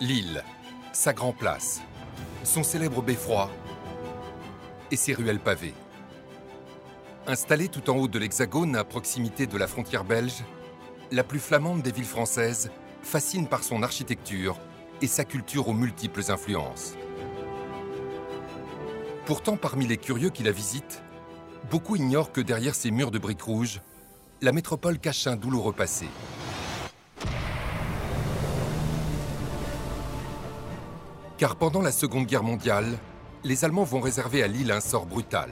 Lille, sa grande place, son célèbre beffroi et ses ruelles pavées. Installée tout en haut de l'Hexagone, à proximité de la frontière belge, la plus flamande des villes françaises fascine par son architecture et sa culture aux multiples influences. Pourtant, parmi les curieux qui la visitent, beaucoup ignorent que derrière ces murs de briques rouges, la métropole cache un douloureux passé. Car pendant la Seconde Guerre mondiale, les Allemands vont réserver à Lille un sort brutal.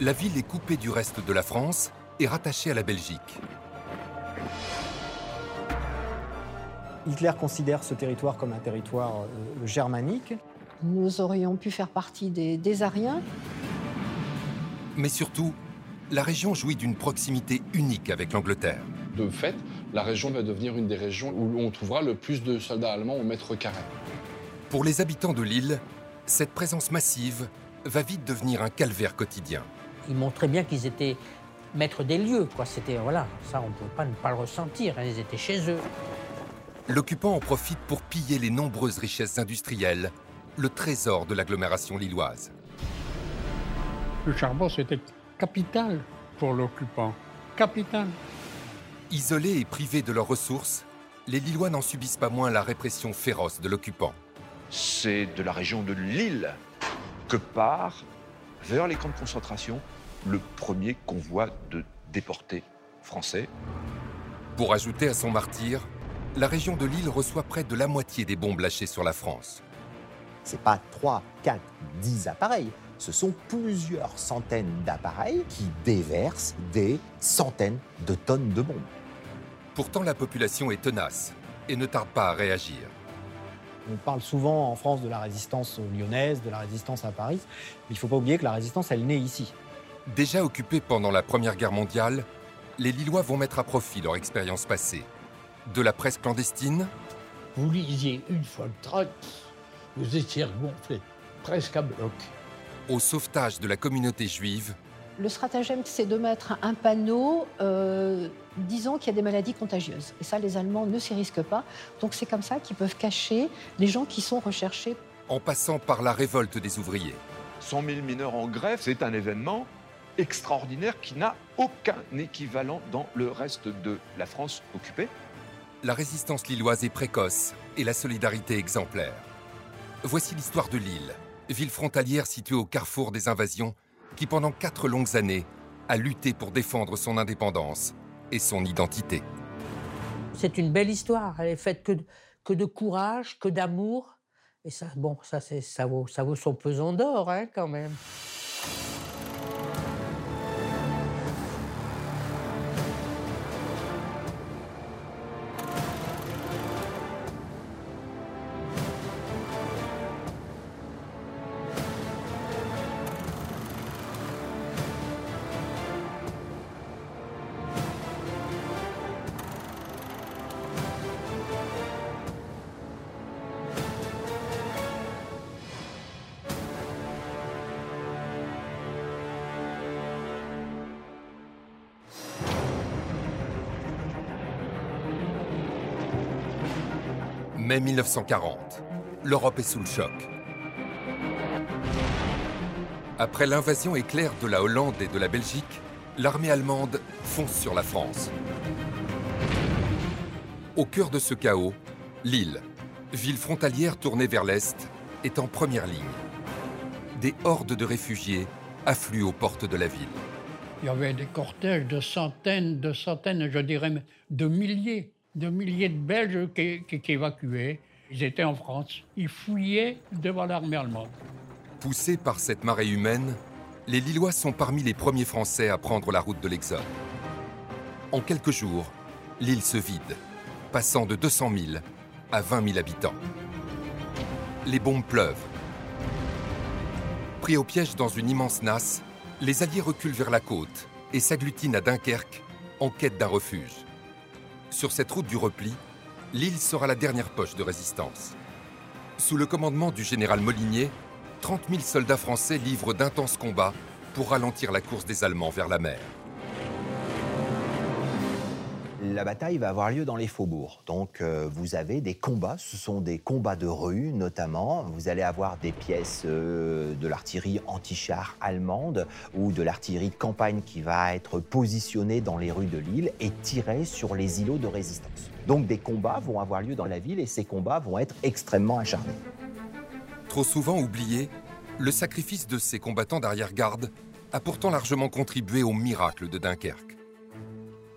La ville est coupée du reste de la France et rattachée à la Belgique. Hitler considère ce territoire comme un territoire euh, germanique. Nous aurions pu faire partie des, des Ariens. Mais surtout, la région jouit d'une proximité unique avec l'Angleterre. De fait, la région va devenir une des régions où on trouvera le plus de soldats allemands au mètre carré. Pour les habitants de l'île, cette présence massive va vite devenir un calvaire quotidien. Ils montraient bien qu'ils étaient maîtres des lieux. Quoi. C'était, voilà, ça, on ne peut pas ne pas le ressentir. hein. Ils étaient chez eux. L'occupant en profite pour piller les nombreuses richesses industrielles, le trésor de l'agglomération lilloise. Le charbon, c'était capital pour l'occupant. Capital. Isolés et privés de leurs ressources, les Lillois n'en subissent pas moins la répression féroce de l'occupant. C'est de la région de Lille que part vers les camps de concentration le premier convoi de déportés français. Pour ajouter à son martyr, la région de Lille reçoit près de la moitié des bombes lâchées sur la France. C'est pas 3, 4, 10 appareils. Ce sont plusieurs centaines d'appareils qui déversent des centaines de tonnes de bombes. Pourtant, la population est tenace et ne tarde pas à réagir. On parle souvent en France de la résistance lyonnaise, de la résistance à Paris. Mais il ne faut pas oublier que la résistance, elle naît ici. Déjà occupés pendant la Première Guerre mondiale, les Lillois vont mettre à profit leur expérience passée. De la presse clandestine Vous lisiez une fois le tract, vous étiez gonflé, presque à bloc. au sauvetage de la communauté juive Le stratagème, c'est de mettre un panneau euh, disant qu'il y a des maladies contagieuses. Et ça, les Allemands ne s'y risquent pas. Donc c'est comme ça qu'ils peuvent cacher les gens qui sont recherchés. en passant par la révolte des ouvriers. 100 000 mineurs en grève, c'est un événement extraordinaire qui n'a aucun équivalent dans le reste de la France occupée. La résistance lilloise est précoce et la solidarité exemplaire. Voici l'histoire de Lille, ville frontalière située au carrefour des invasions, qui pendant quatre longues années a lutté pour défendre son indépendance et son identité. C'est une belle histoire. Elle est faite que que de courage, que d'amour. Et ça, bon, ça, ça, vaut, ça vaut son pesant d'or, hein, quand même. 1940, l'Europe est sous le choc. Après l'invasion éclair de la Hollande et de la Belgique, l'armée allemande fonce sur la France. Au cœur de ce chaos, Lille, ville frontalière tournée vers l'Est, est en première ligne. Des hordes de réfugiés affluent aux portes de la ville. Il y avait des cortèges de centaines, de centaines, je dirais de milliers, de milliers de Belges qui, évacuaient. Ils étaient en France. Ils fouillaient devant l'armée allemande. Poussés par cette marée humaine, les Lillois sont parmi les premiers Français à prendre la route de l'Exode. En quelques jours, l'île se vide, passant de 200 000 à 20 000 habitants. Les bombes pleuvent. Pris au piège dans une immense nasse, les Alliés reculent vers la côte et s'agglutinent à Dunkerque en quête d'un refuge. Sur cette route du repli, l'île sera la dernière poche de résistance. Sous le commandement du général Molinier, 30 000 soldats français livrent d'intenses combats pour ralentir la course des Allemands vers la mer. La bataille va avoir lieu dans les faubourgs. Donc euh, vous avez des combats, ce sont des combats de rue notamment. Vous allez avoir des pièces euh, de l'artillerie anti-char allemande ou de l'artillerie de campagne qui va être positionnée dans les rues de l'île et tirer sur les îlots de résistance. Donc des combats vont avoir lieu dans la ville et ces combats vont être extrêmement acharnés. Trop souvent oublié, le sacrifice de ces combattants d'arrière-garde a pourtant largement contribué au miracle de Dunkerque.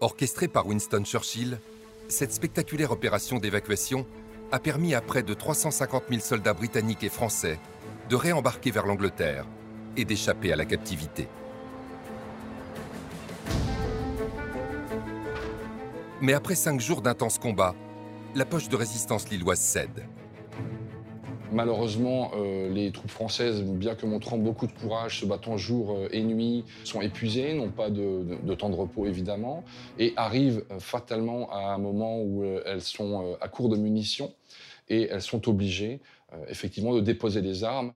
Orchestrée par Winston Churchill, cette spectaculaire opération d'évacuation a permis à près de 350 000 soldats britanniques et français de réembarquer vers l'Angleterre et d'échapper à la captivité. Mais après cinq jours d'intenses combats, la poche de résistance lilloise cède. Malheureusement, euh, les troupes françaises, bien que montrant beaucoup de courage, se battant jour euh, et nuit, sont épuisées, n'ont pas de, temps de repos évidemment, et arrivent euh, fatalement à un moment où elles sont à court de munitions et elles sont obligées effectivement de déposer les armes.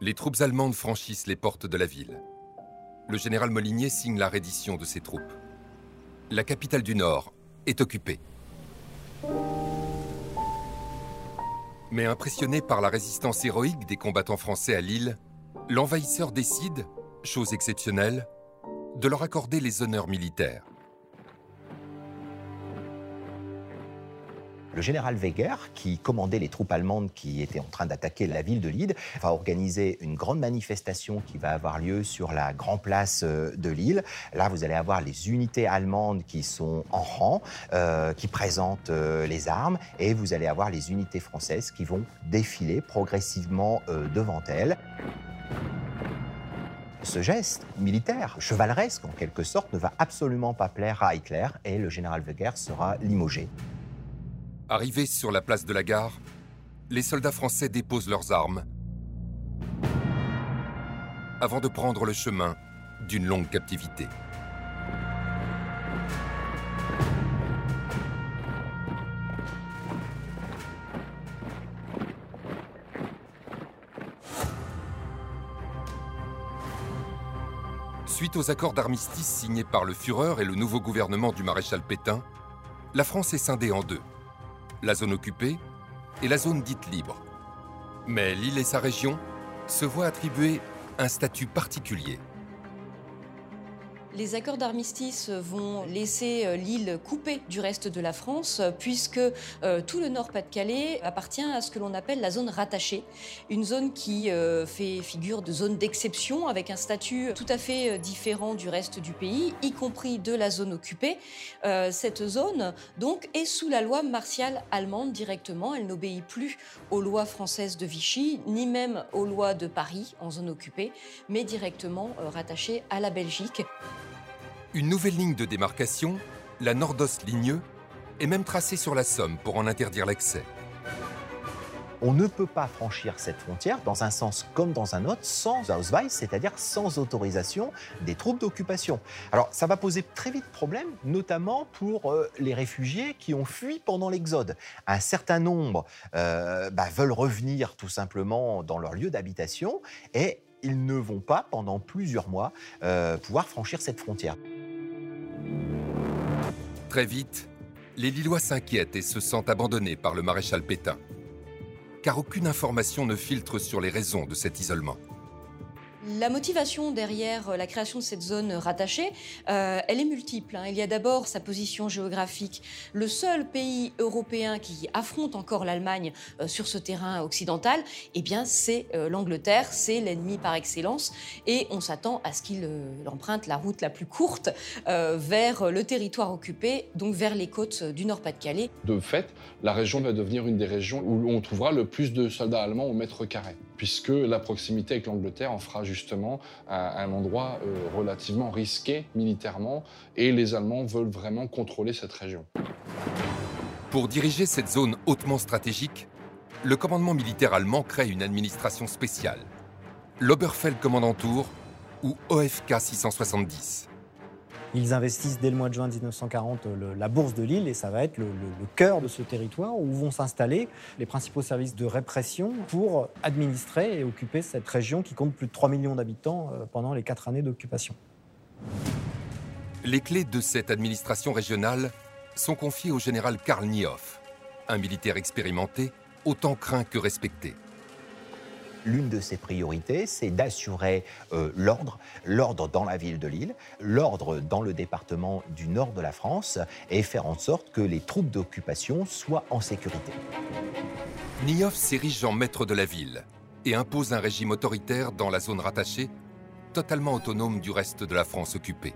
Les troupes allemandes franchissent les portes de la ville. Le général Molinier signe la reddition de ses troupes. La capitale du Nord est occupée. Mais impressionné par la résistance héroïque des combattants français à Lille, l'envahisseur décide, chose exceptionnelle, de leur accorder les honneurs militaires. Le général Weger, qui commandait les troupes allemandes qui étaient en train d'attaquer la ville de Lille, va organiser une grande manifestation qui va avoir lieu sur la grande place euh, de Lille. Là, vous allez avoir les unités allemandes qui sont en rang, euh, qui présentent euh, les armes, et vous allez avoir les unités françaises qui vont défiler progressivement devant elles. Ce geste militaire, chevaleresque en quelque sorte, ne va absolument pas plaire à Hitler et le général Weger sera limogé. Arrivés sur la place de la gare, les soldats français déposent leurs armes avant de prendre le chemin d'une longue captivité. Suite aux accords d'armistice signés par le Führer et le nouveau gouvernement du maréchal Pétain, la France est scindée en deux la zone occupée et la zone dite libre. Mais l'île et sa région se voient attribuer un statut particulier. Les accords d'armistice vont laisser euh, l'île coupée du reste de la France, euh, puisque euh, tout le Nord-Pas-de-Calais appartient à ce que l'on appelle la zone rattachée, une zone qui fait figure de zone d'exception, avec un statut tout à fait différent du reste du pays, y compris de la zone occupée. Cette zone, donc, est sous la loi martiale allemande directement. Elle n'obéit plus aux lois françaises de Vichy, ni même aux lois de Paris en zone occupée, mais directement rattachée à la Belgique. Une nouvelle ligne de démarcation, la Nordos-Ligneux, est même tracée sur la Somme pour en interdire l'accès. On ne peut pas franchir cette frontière dans un sens comme dans un autre sans Ausweis, c'est-à-dire sans autorisation des troupes d'occupation. Alors ça va poser très vite problème, notamment pour euh, les réfugiés qui ont fui pendant l'Exode. Un certain nombre euh, bah, veulent revenir tout simplement dans leur lieu d'habitation et ils ne vont pas pendant plusieurs mois euh, pouvoir franchir cette frontière. Très vite, les Lillois s'inquiètent et se sentent abandonnés par le maréchal Pétain. Car aucune information ne filtre sur les raisons de cet isolement. La motivation derrière la création de cette zone rattachée, euh, elle est multiple. hein. Il y a d'abord sa position géographique. Le seul pays européen qui affronte encore l'Allemagne euh, sur ce terrain occidental, eh bien, c'est euh, l'Angleterre, c'est l'ennemi par excellence, et on s'attend à ce qu'il euh, emprunte la route la plus courte euh, vers le territoire occupé, donc vers les côtes du Nord-Pas-de-Calais. De fait, la région va devenir une des régions où on trouvera le plus de soldats allemands au mètre carré, puisque la proximité avec l'Angleterre en fera justement un, endroit euh, relativement risqué militairement, et les Allemands veulent vraiment contrôler cette région. Pour diriger cette zone hautement stratégique, le commandement militaire allemand crée une administration spéciale, l'Oberfeldkommandantur ou OFK 670. Ils investissent dès le mois de juin 1940 le- la bourse de Lille et ça va être le cœur de ce territoire où vont s'installer les principaux services de répression pour administrer et occuper cette région qui compte plus de 3 millions d'habitants euh, pendant les quatre années d'occupation. Les clés de cette administration régionale sont confiées au général Karl Niehoff, un militaire expérimenté, autant craint que respecté. L'une de ses priorités, c'est d'assurer euh, l'ordre, l'ordre dans la ville de Lille, l'ordre dans le département du nord de la France et faire en sorte que les troupes d'occupation soient en sécurité. Niehoff s'érige en maître de la ville et impose un régime autoritaire dans la zone rattachée, totalement autonome du reste de la France occupée.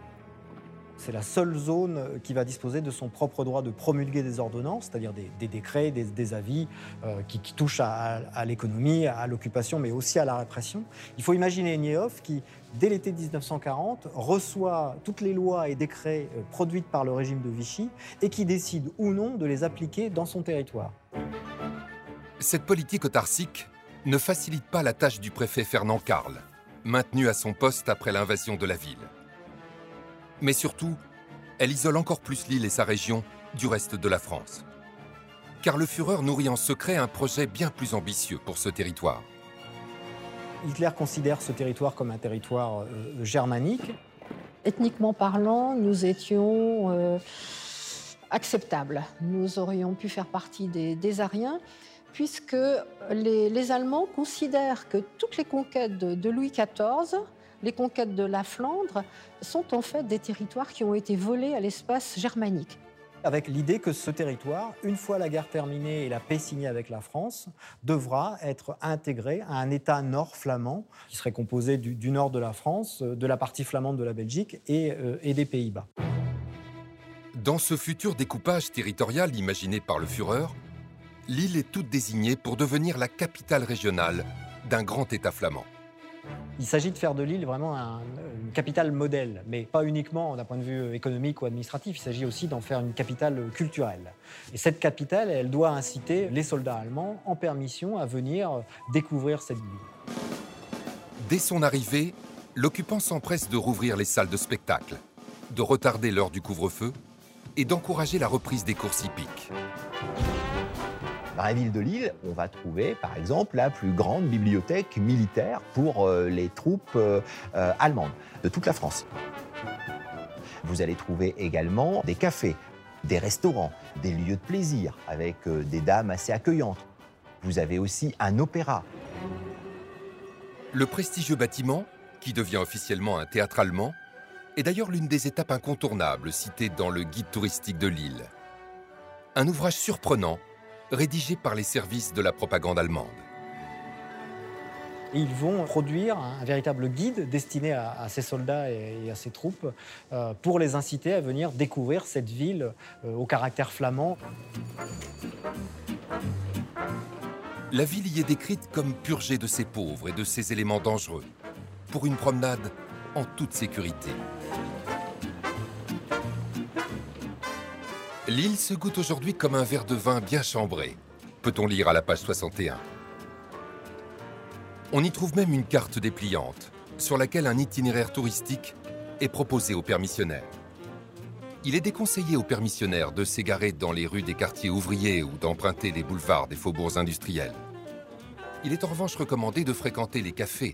C'est la seule zone qui va disposer de son propre droit de promulguer des ordonnances, c'est-à-dire des, décrets, des, avis euh, qui, touchent à, l'économie, à l'occupation, mais aussi à la répression. Il faut imaginer Niehoff qui, dès l'été 1940, reçoit toutes les lois et décrets euh, produites par le régime de Vichy et qui décide ou non de les appliquer dans son territoire. Cette politique autarcique ne facilite pas la tâche du préfet Fernand Carl, maintenu à son poste après l'invasion de la ville. Mais surtout, elle isole encore plus l'île et sa région du reste de la France. Car le Führer nourrit en secret un projet bien plus ambitieux pour ce territoire. Hitler considère ce territoire comme un territoire euh, germanique. Ethniquement parlant, nous étions euh, acceptables. Nous aurions pu faire partie des, des Ariens, puisque les, les Allemands considèrent que toutes les conquêtes de, de Louis XIV, les conquêtes de la Flandre, sont en fait des territoires qui ont été volés à l'espace germanique. avec l'idée que ce territoire, une fois la guerre terminée et la paix signée avec la France, devra être intégré à un État nord flamand qui serait composé du, du nord de la France, euh, de la partie flamande de la Belgique et, euh, et des Pays-Bas. Dans ce futur découpage territorial imaginé par le Führer, l'île est toute désignée pour devenir la capitale régionale d'un grand État flamand. Il s'agit de faire de l'île vraiment un- une capitale modèle, mais pas uniquement d'un point de vue économique ou administratif, il s'agit aussi d'en faire une capitale culturelle. Et cette capitale, elle doit inciter les soldats allemands en permission à venir découvrir cette ville. Dès son arrivée, l'occupant s'empresse de rouvrir les salles de spectacle, de retarder l'heure du couvre-feu et d'encourager la reprise des courses hippiques. Dans la ville de Lille, on va trouver par exemple la plus grande bibliothèque militaire pour euh, les troupes euh, euh, allemandes de toute la France. Vous allez trouver également des cafés, des restaurants, des lieux de plaisir avec des dames assez accueillantes. Vous avez aussi un opéra. Le prestigieux bâtiment, qui devient officiellement un théâtre allemand, est d'ailleurs l'une des étapes incontournables citées dans le guide touristique de Lille. Un ouvrage surprenant, rédigé par les services de la propagande allemande. Et ils vont produire un, véritable guide destiné à, à ces soldats et, et à ces troupes euh, pour les inciter à venir découvrir cette ville euh, au caractère flamand. La ville y est décrite comme purgée de ses pauvres et de ses éléments dangereux, pour une promenade en toute sécurité. L'île se goûte aujourd'hui comme un verre de vin bien chambré, peut-on lire à la page 61. On y trouve même une carte dépliante, sur laquelle un itinéraire touristique est proposé aux permissionnaires. Il est déconseillé aux permissionnaires de s'égarer dans les rues des quartiers ouvriers ou d'emprunter les boulevards des faubourgs industriels. Il est en revanche recommandé de fréquenter les cafés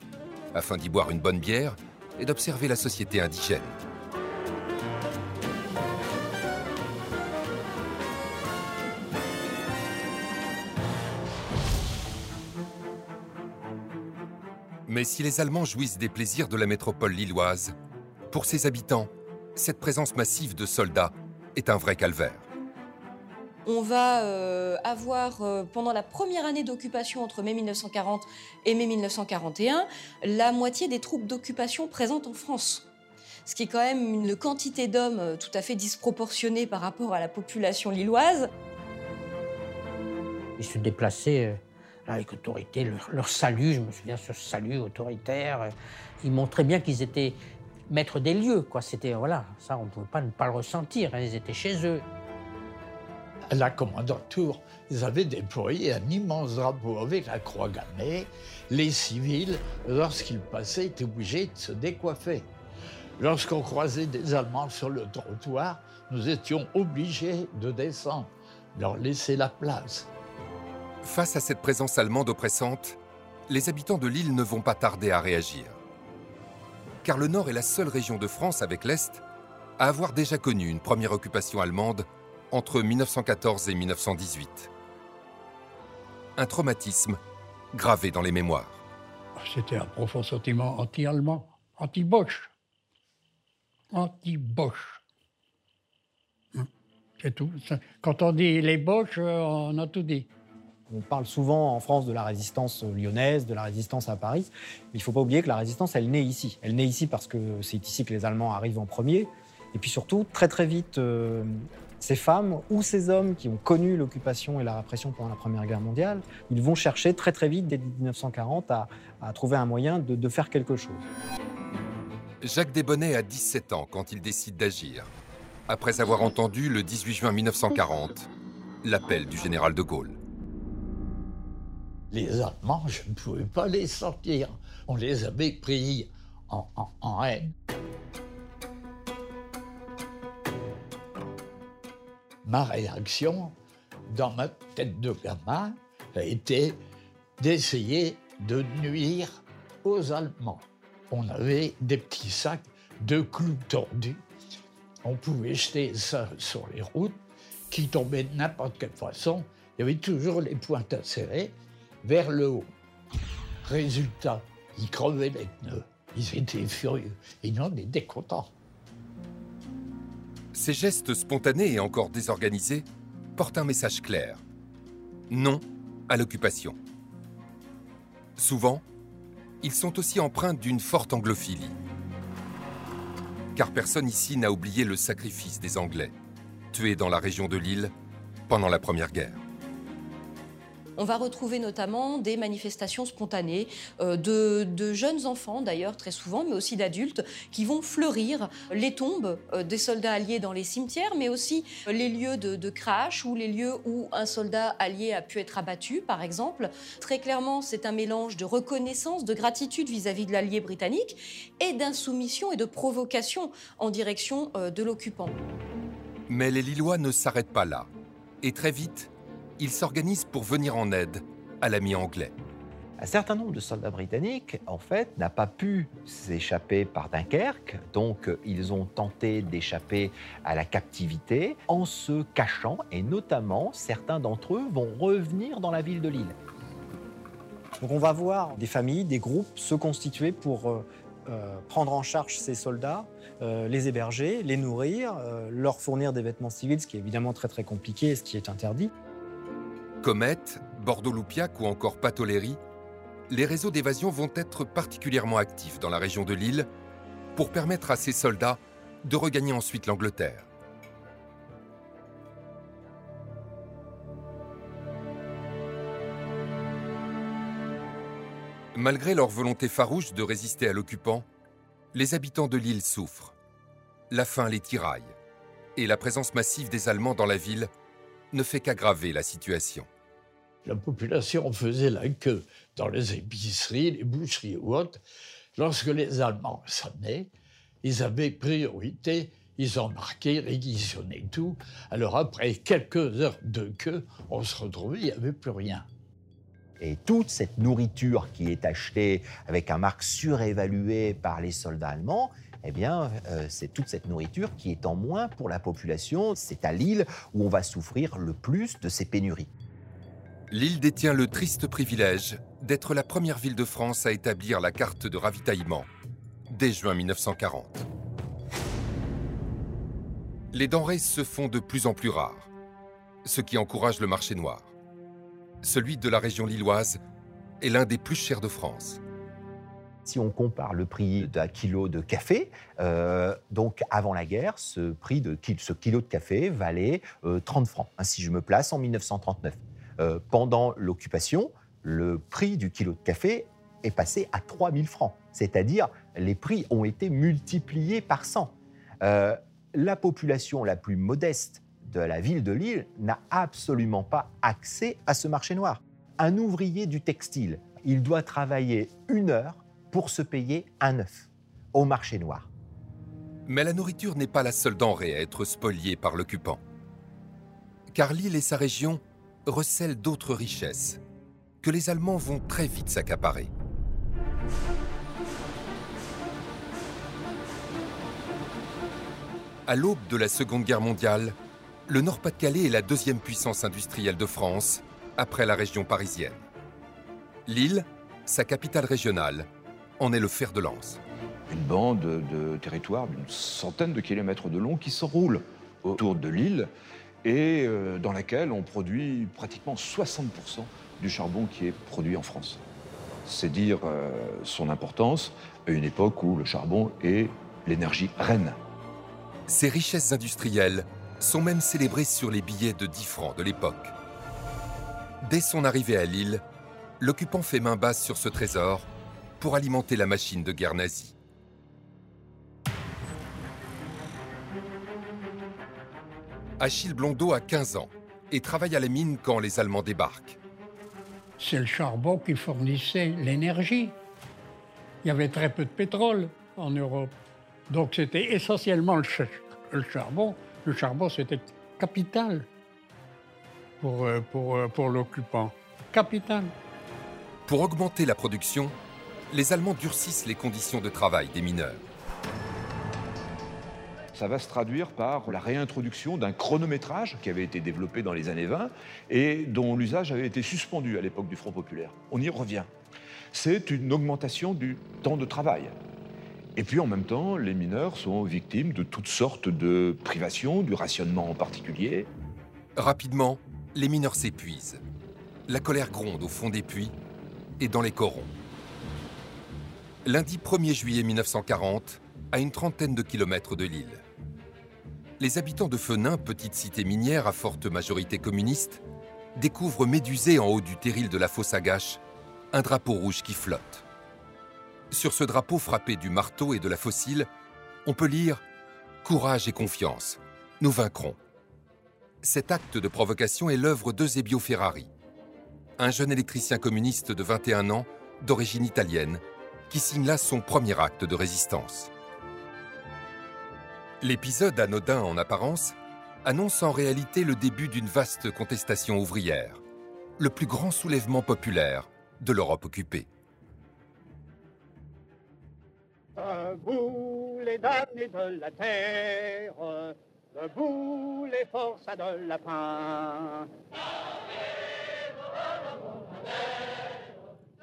afin d'y boire une bonne bière et d'observer la société indigène. Mais si les Allemands jouissent des plaisirs de la métropole lilloise, pour ses habitants, cette présence massive de soldats est un vrai calvaire. On va euh, avoir, euh, pendant la première année d'occupation entre mai 1940 et mai 1941, la moitié des troupes d'occupation présentes en France. Ce qui est quand même une quantité d'hommes euh, tout à fait disproportionnée par rapport à la population lilloise. Ils se déplaçaient avec autorité, leur, salut, je me souviens, ce salut autoritaire, euh, ils montraient bien qu'ils étaient maîtres des lieux. C'était, voilà, ça, on ne pouvait pas ne pas le ressentir, hein, ils étaient chez eux. À la commandanture, ils avaient déployé un immense drapeau avec la croix gammée. Les civils, lorsqu'ils passaient, étaient obligés de se décoiffer. Lorsqu'on croisait des Allemands sur le trottoir, nous étions obligés de descendre, leur laisser la place. Face à cette présence allemande oppressante, les habitants de l'île ne vont pas tarder à réagir. Car le Nord est la seule région de France avec l'Est à avoir déjà connu une première occupation allemande entre 1914 et 1918. Un traumatisme gravé dans les mémoires. C'était un profond sentiment anti-allemand, anti-Bosch. Anti-Bosch. Hein, C'est tout. Quand on dit les Bosch, on a tout dit. On parle souvent en France de la résistance lyonnaise, de la résistance à Paris. Mais il ne faut pas oublier que la résistance, elle naît ici. Elle naît ici parce que c'est ici que les Allemands arrivent en premier. Et puis surtout, très très vite, euh, ces femmes ou ces hommes qui ont connu l'occupation et la répression pendant la Première Guerre mondiale, ils vont chercher très très vite, dès 1940, à, trouver un moyen de, de faire quelque chose. Jacques Desbonnets a 17 ans quand il décide d'agir, après avoir entendu le 18 juin 1940 l'appel du général de Gaulle. Les Allemands, je ne pouvais pas les sortir. On les avait pris en, haine. Ma réaction, dans ma tête de gamin, a été d'essayer de nuire aux Allemands. On avait des petits sacs de clous tordus. On pouvait jeter ça sur les routes qui tombaient de n'importe quelle façon. Il y avait toujours les pointes serrées vers le haut. Résultat, ils crevaient les pneus. Ils étaient furieux. Nous, on était contents. Ces gestes spontanés et encore désorganisés portent un message clair. Non à l'occupation. Souvent, ils sont aussi empreints d'une forte anglophilie. Car personne ici n'a oublié le sacrifice des Anglais, tués dans la région de l'île pendant la Première Guerre. On va retrouver notamment des manifestations spontanées euh, de, jeunes enfants, d'ailleurs très souvent, mais aussi d'adultes, qui vont fleurir les tombes euh, des soldats alliés dans les cimetières, mais aussi les lieux de, de crash ou les lieux où un soldat allié a pu être abattu, par exemple. Très clairement, c'est un mélange de reconnaissance, de gratitude vis-à-vis de l'allié britannique et d'insoumission et de provocation en direction euh, de l'occupant. Mais les Lillois ne s'arrêtent pas là. Et très vite, ils s'organisent pour venir en aide à l'ami anglais. Un certain nombre de soldats britanniques, en fait, n'a pas pu s'échapper par Dunkerque, donc ils ont tenté d'échapper à la captivité en se cachant, et notamment certains d'entre eux vont revenir dans la ville de Lille. Donc on va voir des familles, des groupes se constituer pour euh, euh, prendre en charge ces soldats, euh, les héberger, les nourrir, euh, leur fournir des vêtements civils, ce qui est évidemment très très compliqué et ce qui est interdit. Comète, Bordeaux-Loupiac ou encore Patoléry, les réseaux d'évasion vont être particulièrement actifs dans la région de l'île pour permettre à ces soldats de regagner ensuite l'Angleterre. Malgré leur volonté farouche de résister à l'occupant, les habitants de l'île souffrent. La faim les tiraille et la présence massive des Allemands dans la ville ne fait qu'aggraver la situation. La population faisait la queue dans les épiceries, les boucheries ou autres. Lorsque les Allemands sonnaient, ils avaient priorité, ils embarquaient, réquisitionnaient tout. Alors après quelques heures de queue, on se retrouvait, il n'y avait plus rien. Et toute cette nourriture qui est achetée avec un marque surévalué par les soldats allemands, eh bien, euh, c'est toute cette nourriture qui est en moins pour la population. C'est à Lille où on va souffrir le plus de ces pénuries. L'île détient le triste privilège d'être la première ville de France à établir la carte de ravitaillement dès juin 1940. Les denrées se font de plus en plus rares, ce qui encourage le marché noir. Celui de la région lilloise est l'un des plus chers de France. Si on compare le prix d'un kilo de café, euh, donc avant la guerre, ce prix de ce kilo de café valait euh, 30 francs. hein, si je me place en 1939. Euh, pendant l'occupation, le prix du kilo de café est passé à 3000 francs. C'est-à-dire, les prix ont été multipliés par 100. Euh, la population la plus modeste de la ville de Lille n'a absolument pas accès à ce marché noir. Un ouvrier du textile, il doit travailler une heure pour se payer un œuf au marché noir. Mais la nourriture n'est pas la seule denrée à être spoliée par l'occupant. Car l'île et sa région recèlent d'autres richesses que les Allemands vont très vite s'accaparer. À l'aube de la Seconde Guerre mondiale, le Nord-Pas-de-Calais est la deuxième puissance industrielle de France, après la région parisienne. Lille, sa capitale régionale, en est le fer de lance. Une bande de territoire d'une centaine de kilomètres de long qui s'enroule autour de l'île et euh, dans laquelle on produit pratiquement 60% du charbon qui est produit en France. C'est dire euh, son importance à une époque où le charbon est l'énergie reine. Ces richesses industrielles sont même célébrées sur les billets de 10 francs de l'époque. Dès son arrivée à Lille, l'occupant fait main basse sur ce trésor pour alimenter la machine de guerre nazie. Achille Blondeau a 15 ans et travaille à la mine quand les Allemands débarquent. C'est le charbon qui fournissait l'énergie. Il y avait très peu de pétrole en Europe. Donc c'était essentiellement le, charbon. Le charbon, c'était capital pour, euh, pour, euh, pour l'occupant. Capital. Pour augmenter la production, les Allemands durcissent les conditions de travail des mineurs ça va se traduire par la réintroduction d'un chronométrage qui avait été développé dans les années 20 et dont l'usage avait été suspendu à l'époque du Front populaire. On y revient. C'est une augmentation du temps de travail. Et puis en même temps, les mineurs sont victimes de toutes sortes de privations, du rationnement en particulier. Rapidement, les mineurs s'épuisent. La colère gronde au fond des puits et dans les corons. Lundi 1er juillet 1940, à une trentaine de kilomètres de l'île les habitants de Fenin, petite cité minière à forte majorité communiste, découvrent médusé en haut du terril de la fosse à gâche un drapeau rouge qui flotte. Sur ce drapeau frappé du marteau et de la fossile, on peut lire Courage et confiance, nous vaincrons. Cet acte de provocation est l'œuvre d'Eusebio Ferrari, un jeune électricien communiste de 21 ans, d'origine italienne, qui signe son premier acte de résistance. L'épisode anodin en apparence annonce en réalité le début d'une vaste contestation ouvrière, le plus grand soulèvement populaire de l'Europe occupée.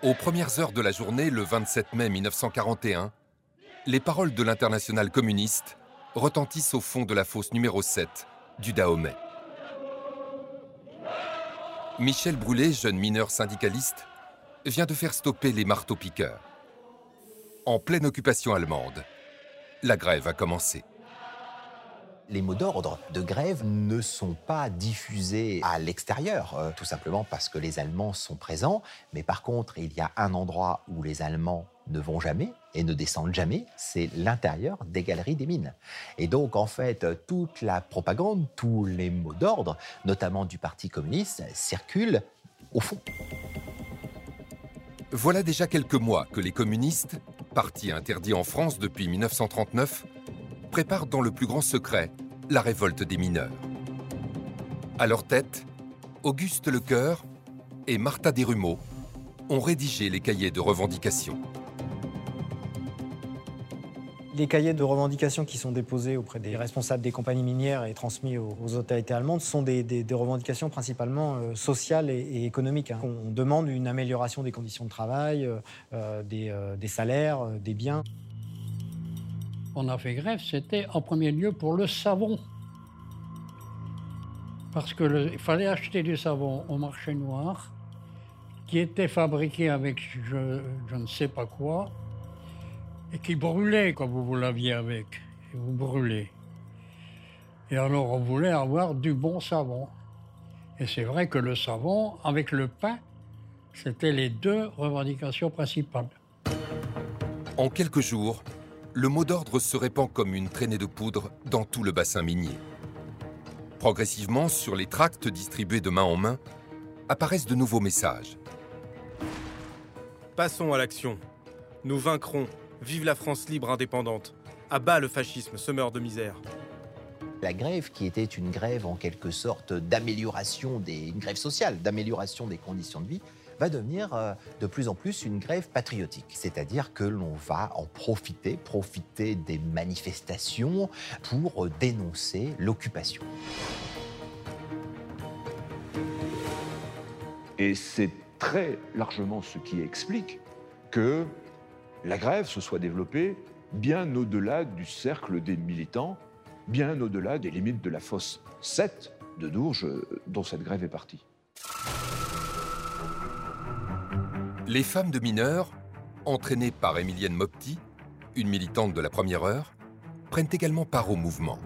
Aux premières heures de la journée, le 27 mai 1941, les paroles de l'international communiste retentissent au fond de la fosse numéro 7 du Dahomey. Michel Brûlé, jeune mineur syndicaliste, vient de faire stopper les marteaux-piqueurs. En pleine occupation allemande, la grève a commencé les mots d'ordre de grève ne sont pas diffusés à l'extérieur, euh, tout simplement parce que les Allemands sont présents. Mais par contre, il y a un endroit où les Allemands ne vont jamais et ne descendent jamais, c'est l'intérieur des galeries des mines. Et donc, en fait, toute la propagande, tous les mots d'ordre, notamment du Parti communiste, circulent au fond. Voilà déjà quelques mois que les communistes, parti interdit en France depuis 1939, préparent dans le plus grand secret la révolte des mineurs. À leur tête, Auguste Lecoeur et Martha Desrumeaux ont rédigé les cahiers de revendication. Les cahiers de revendication qui sont déposés auprès des responsables des compagnies minières et transmis aux, autorités allemandes sont des, revendications principalement euh, sociales et, économiques. Hein. On demande une amélioration des conditions de travail, euh, euh, des, salaires, des biens on a fait grève, c'était en premier lieu pour le savon. Parce qu'il fallait acheter du savon au marché noir, qui était fabriqué avec je, ne sais pas quoi, et qui brûlait quand vous vous laviez avec. Et vous brûlez. Et alors on voulait avoir du bon savon. Et c'est vrai que le savon, avec le pain, c'était les deux revendications principales. En quelques jours, le mot d'ordre se répand comme une traînée de poudre dans tout le bassin minier. Progressivement, sur les tracts distribués de main en main, apparaissent de nouveaux messages. Passons à l'action. Nous vaincrons. Vive la France libre indépendante. À bas le fascisme, semeur de misère. La grève, qui était une grève en quelque sorte d'amélioration des une grève sociale, d'amélioration des conditions de vie, va devenir euh, de plus en plus une grève patriotique. C'est-à-dire que l'on va en profiter, profiter des manifestations pour euh, dénoncer l'occupation. Et c'est très largement ce qui explique que la grève se soit développée bien au-delà du cercle des militants, bien au-delà des limites de la fosse 7 de Dourges euh, dont cette grève est partie. Les femmes de mineurs, entraînées par Émilienne Mopti, une militante de la première heure, prennent également part au mouvement.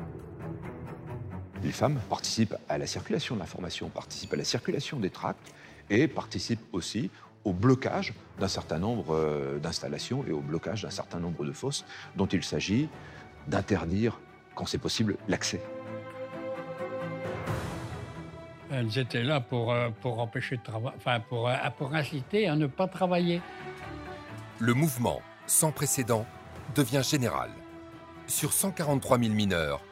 Les femmes participent à la circulation de l'information, participent à la circulation des tracts et participent aussi au blocage d'un certain nombre euh, d'installations et au blocage d'un certain nombre de fosses dont il s'agit d'interdire, quand c'est possible, l'accès. Elles étaient là pour, euh, pour empêcher de travailler, enfin pour, euh, pour inciter à ne pas travailler. Le mouvement, sans précédent, devient général. Sur 143 000 mineurs,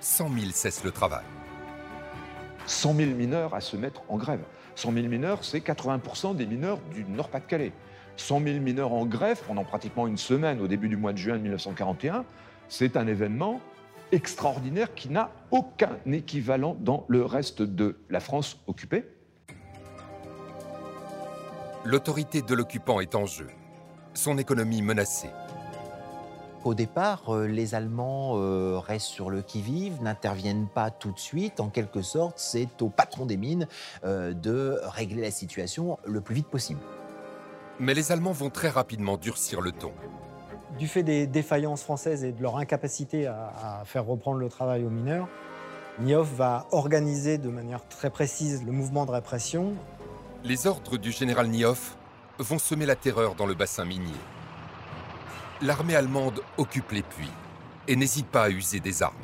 100 000 cessent le travail. 100 000 mineurs à se mettre en grève. 100 000 mineurs, c'est 80% des mineurs du Nord-Pas-de-Calais. 100 000 mineurs en grève pendant pratiquement une semaine au début du mois de juin 1941, c'est un événement extraordinaire qui n'a aucun équivalent dans le reste de la France occupée. L'autorité de l'occupant est en jeu, son économie menacée. Au départ, euh, les Allemands euh, restent sur le qui-vive, n'interviennent pas tout de suite. En quelque sorte, c'est au patron des mines euh, de régler la situation le plus vite possible. Mais les Allemands vont très rapidement durcir le ton. Du fait des défaillances françaises et de leur incapacité à, faire reprendre le travail aux mineurs, Nioff va organiser de manière très précise le mouvement de répression. Les ordres du général Nioff vont semer la terreur dans le bassin minier. L'armée allemande occupe les puits et n'hésite pas à user des armes.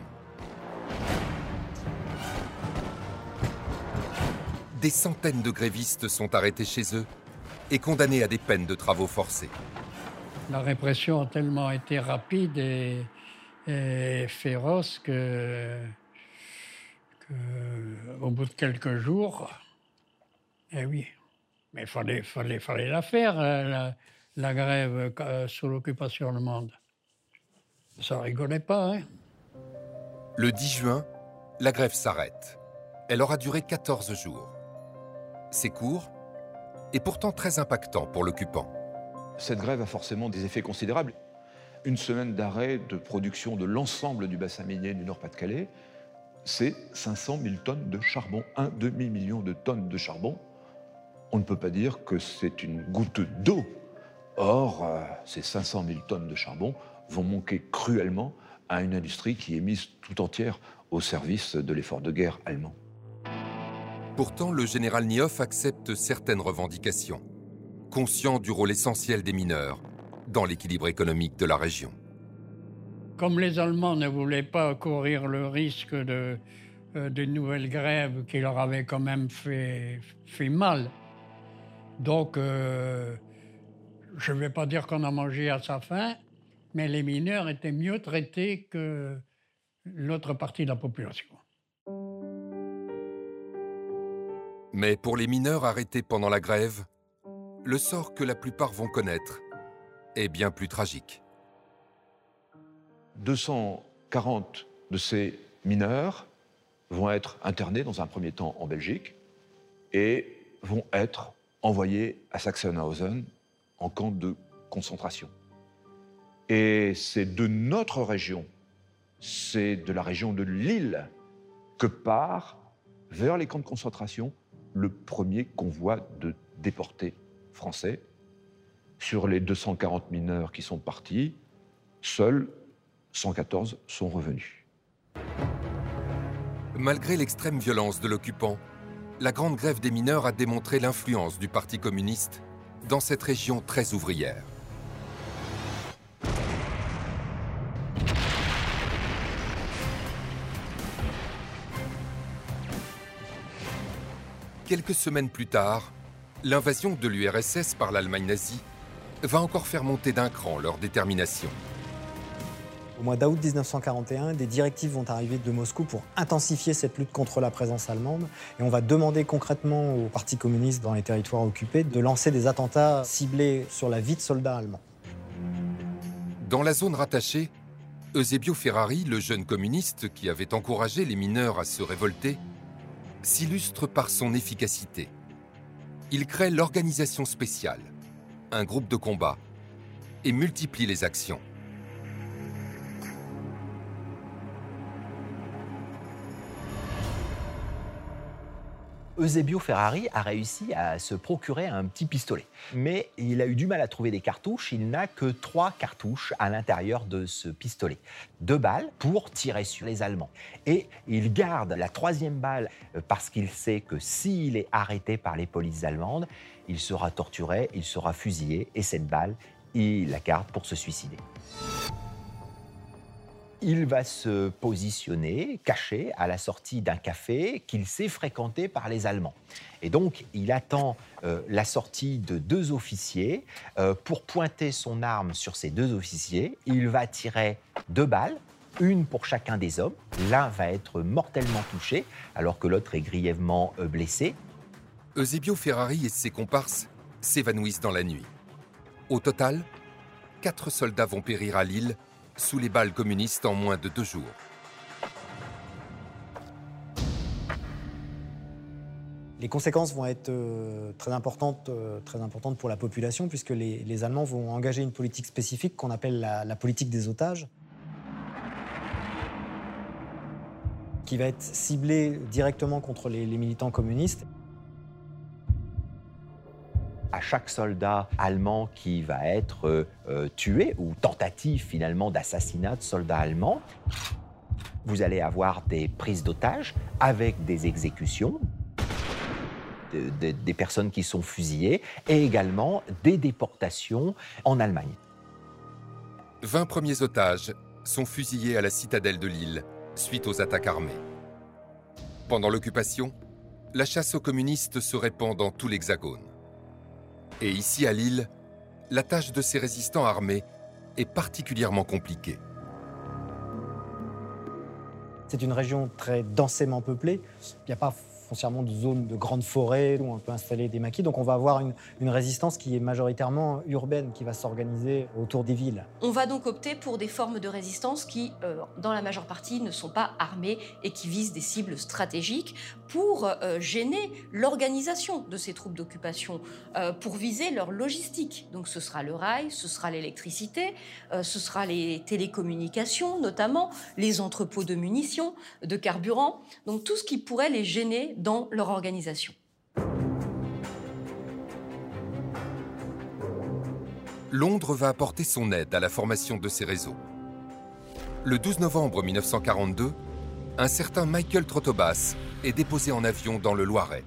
Des centaines de grévistes sont arrêtés chez eux et condamnés à des peines de travaux forcés. La répression a tellement été rapide et, féroce que, au bout de quelques jours, eh oui, mais il fallait, fallait, fallait la faire, euh, la, la grève euh, sous l'occupation allemande. Ça rigolait pas, hein Le 10 juin, la grève s'arrête. Elle aura duré 14 jours. C'est court et pourtant très impactant pour l'occupant. Cette grève a forcément des effets considérables. Une semaine d'arrêt de production de l'ensemble du bassin minier du Nord-Pas-de-Calais, c'est 500 000 tonnes de charbon, un demi-million de tonnes de charbon. On ne peut pas dire que c'est une goutte d'eau. Or, euh, ces 500 000 tonnes de charbon vont manquer cruellement à une industrie qui est mise tout entière au service de l'effort de guerre allemand. Pourtant, le général Nioff accepte certaines revendications, conscient du rôle essentiel des mineurs dans l'équilibre économique de la région. Comme les Allemands ne voulaient pas courir le risque de, euh, de nouvelles grèves qui leur avaient quand même fait, fait mal, donc euh, je ne vais pas dire qu'on a mangé à sa faim, mais les mineurs étaient mieux traités que l'autre partie de la population. Mais pour les mineurs arrêtés pendant la grève, le sort que la plupart vont connaître est bien plus tragique. 240 de ces mineurs vont être internés dans un premier temps en Belgique et vont être envoyés à Sachsenhausen en camp de concentration. Et c'est de notre région, c'est de la région de Lille que part vers les camps de concentration le premier convoi de déportés français. Sur les 240 mineurs qui sont partis, seuls 114 sont revenus. Malgré l'extrême violence de l'occupant, la grande grève des mineurs a démontré l'influence du Parti communiste dans cette région très ouvrière. Quelques semaines plus tard, l'invasion de l'URSS par l'Allemagne nazie va encore faire monter d'un cran leur détermination. Au mois d'août 1941, des directives vont arriver de Moscou pour intensifier cette lutte contre la présence allemande. Et on va demander concrètement au Parti communiste dans les territoires occupés de lancer des attentats ciblés sur la vie de soldats allemands. Dans la zone rattachée, Eusebio Ferrari, le jeune communiste qui avait encouragé les mineurs à se révolter, s'illustre par son efficacité. Il crée l'organisation spéciale, un groupe de combat, et multiplie les actions. Eusebio Ferrari a réussi à se procurer un petit pistolet. Mais il a eu du mal à trouver des cartouches. Il n'a que trois cartouches à l'intérieur de ce pistolet. Deux balles pour tirer sur les Allemands. Et il garde la troisième balle euh, parce qu'il sait que s'il est arrêté par les polices allemandes, il sera torturé, il sera fusillé. Et cette balle, il la garde pour se suicider il va se positionner caché à la sortie d'un café qu'il sait fréquenter par les Allemands. Et donc, il attend euh, la sortie de deux officiers euh, pour pointer son arme sur ces deux officiers. Il va tirer deux balles, une pour chacun des hommes. L'un va être mortellement touché, alors que l'autre est grièvement euh, blessé. Eusebio Ferrari et ses comparses s'évanouissent dans la nuit. Au total, quatre soldats vont périr à Lille sous les balles communistes en moins de deux jours. Les conséquences vont être euh, très, importantes, euh, très importantes pour la population, puisque les, Allemands vont engager une politique spécifique qu'on appelle la, politique des otages, qui va être ciblée directement contre les militants communistes à chaque soldat allemand qui va être euh, euh, tué ou tentative finalement d'assassinat de soldats allemands. Vous allez avoir des prises d'otages avec des exécutions, des personnes qui sont fusillées et également des déportations en Allemagne. 20 premiers otages sont fusillés à la citadelle de Lille suite aux attaques armées. Pendant l'occupation, la chasse aux communistes se répand dans tout l'Hexagone. Et ici à Lille, la tâche de ces résistants armés est particulièrement compliquée. C'est une région très densément peuplée. Il n'y a pas foncièrement de zones de grandes forêts où on peut installer des maquis. Donc on va avoir une, résistance qui est majoritairement urbaine, qui va s'organiser autour des villes. On va donc opter pour des formes de résistance qui, euh, dans la majeure partie, ne sont pas armées et qui visent des cibles stratégiques pour euh, gêner l'organisation de ces troupes d'occupation, euh, pour viser leur logistique. Donc ce sera le rail, ce sera l'électricité, ce sera les télécommunications notamment, les entrepôts de munitions, de carburant, donc tout ce qui pourrait les gêner dans leur organisation. Londres va apporter son aide à la formation de ces réseaux. Le 12 novembre 1942, un certain Michael Trotobas est déposé en avion dans le Loiret.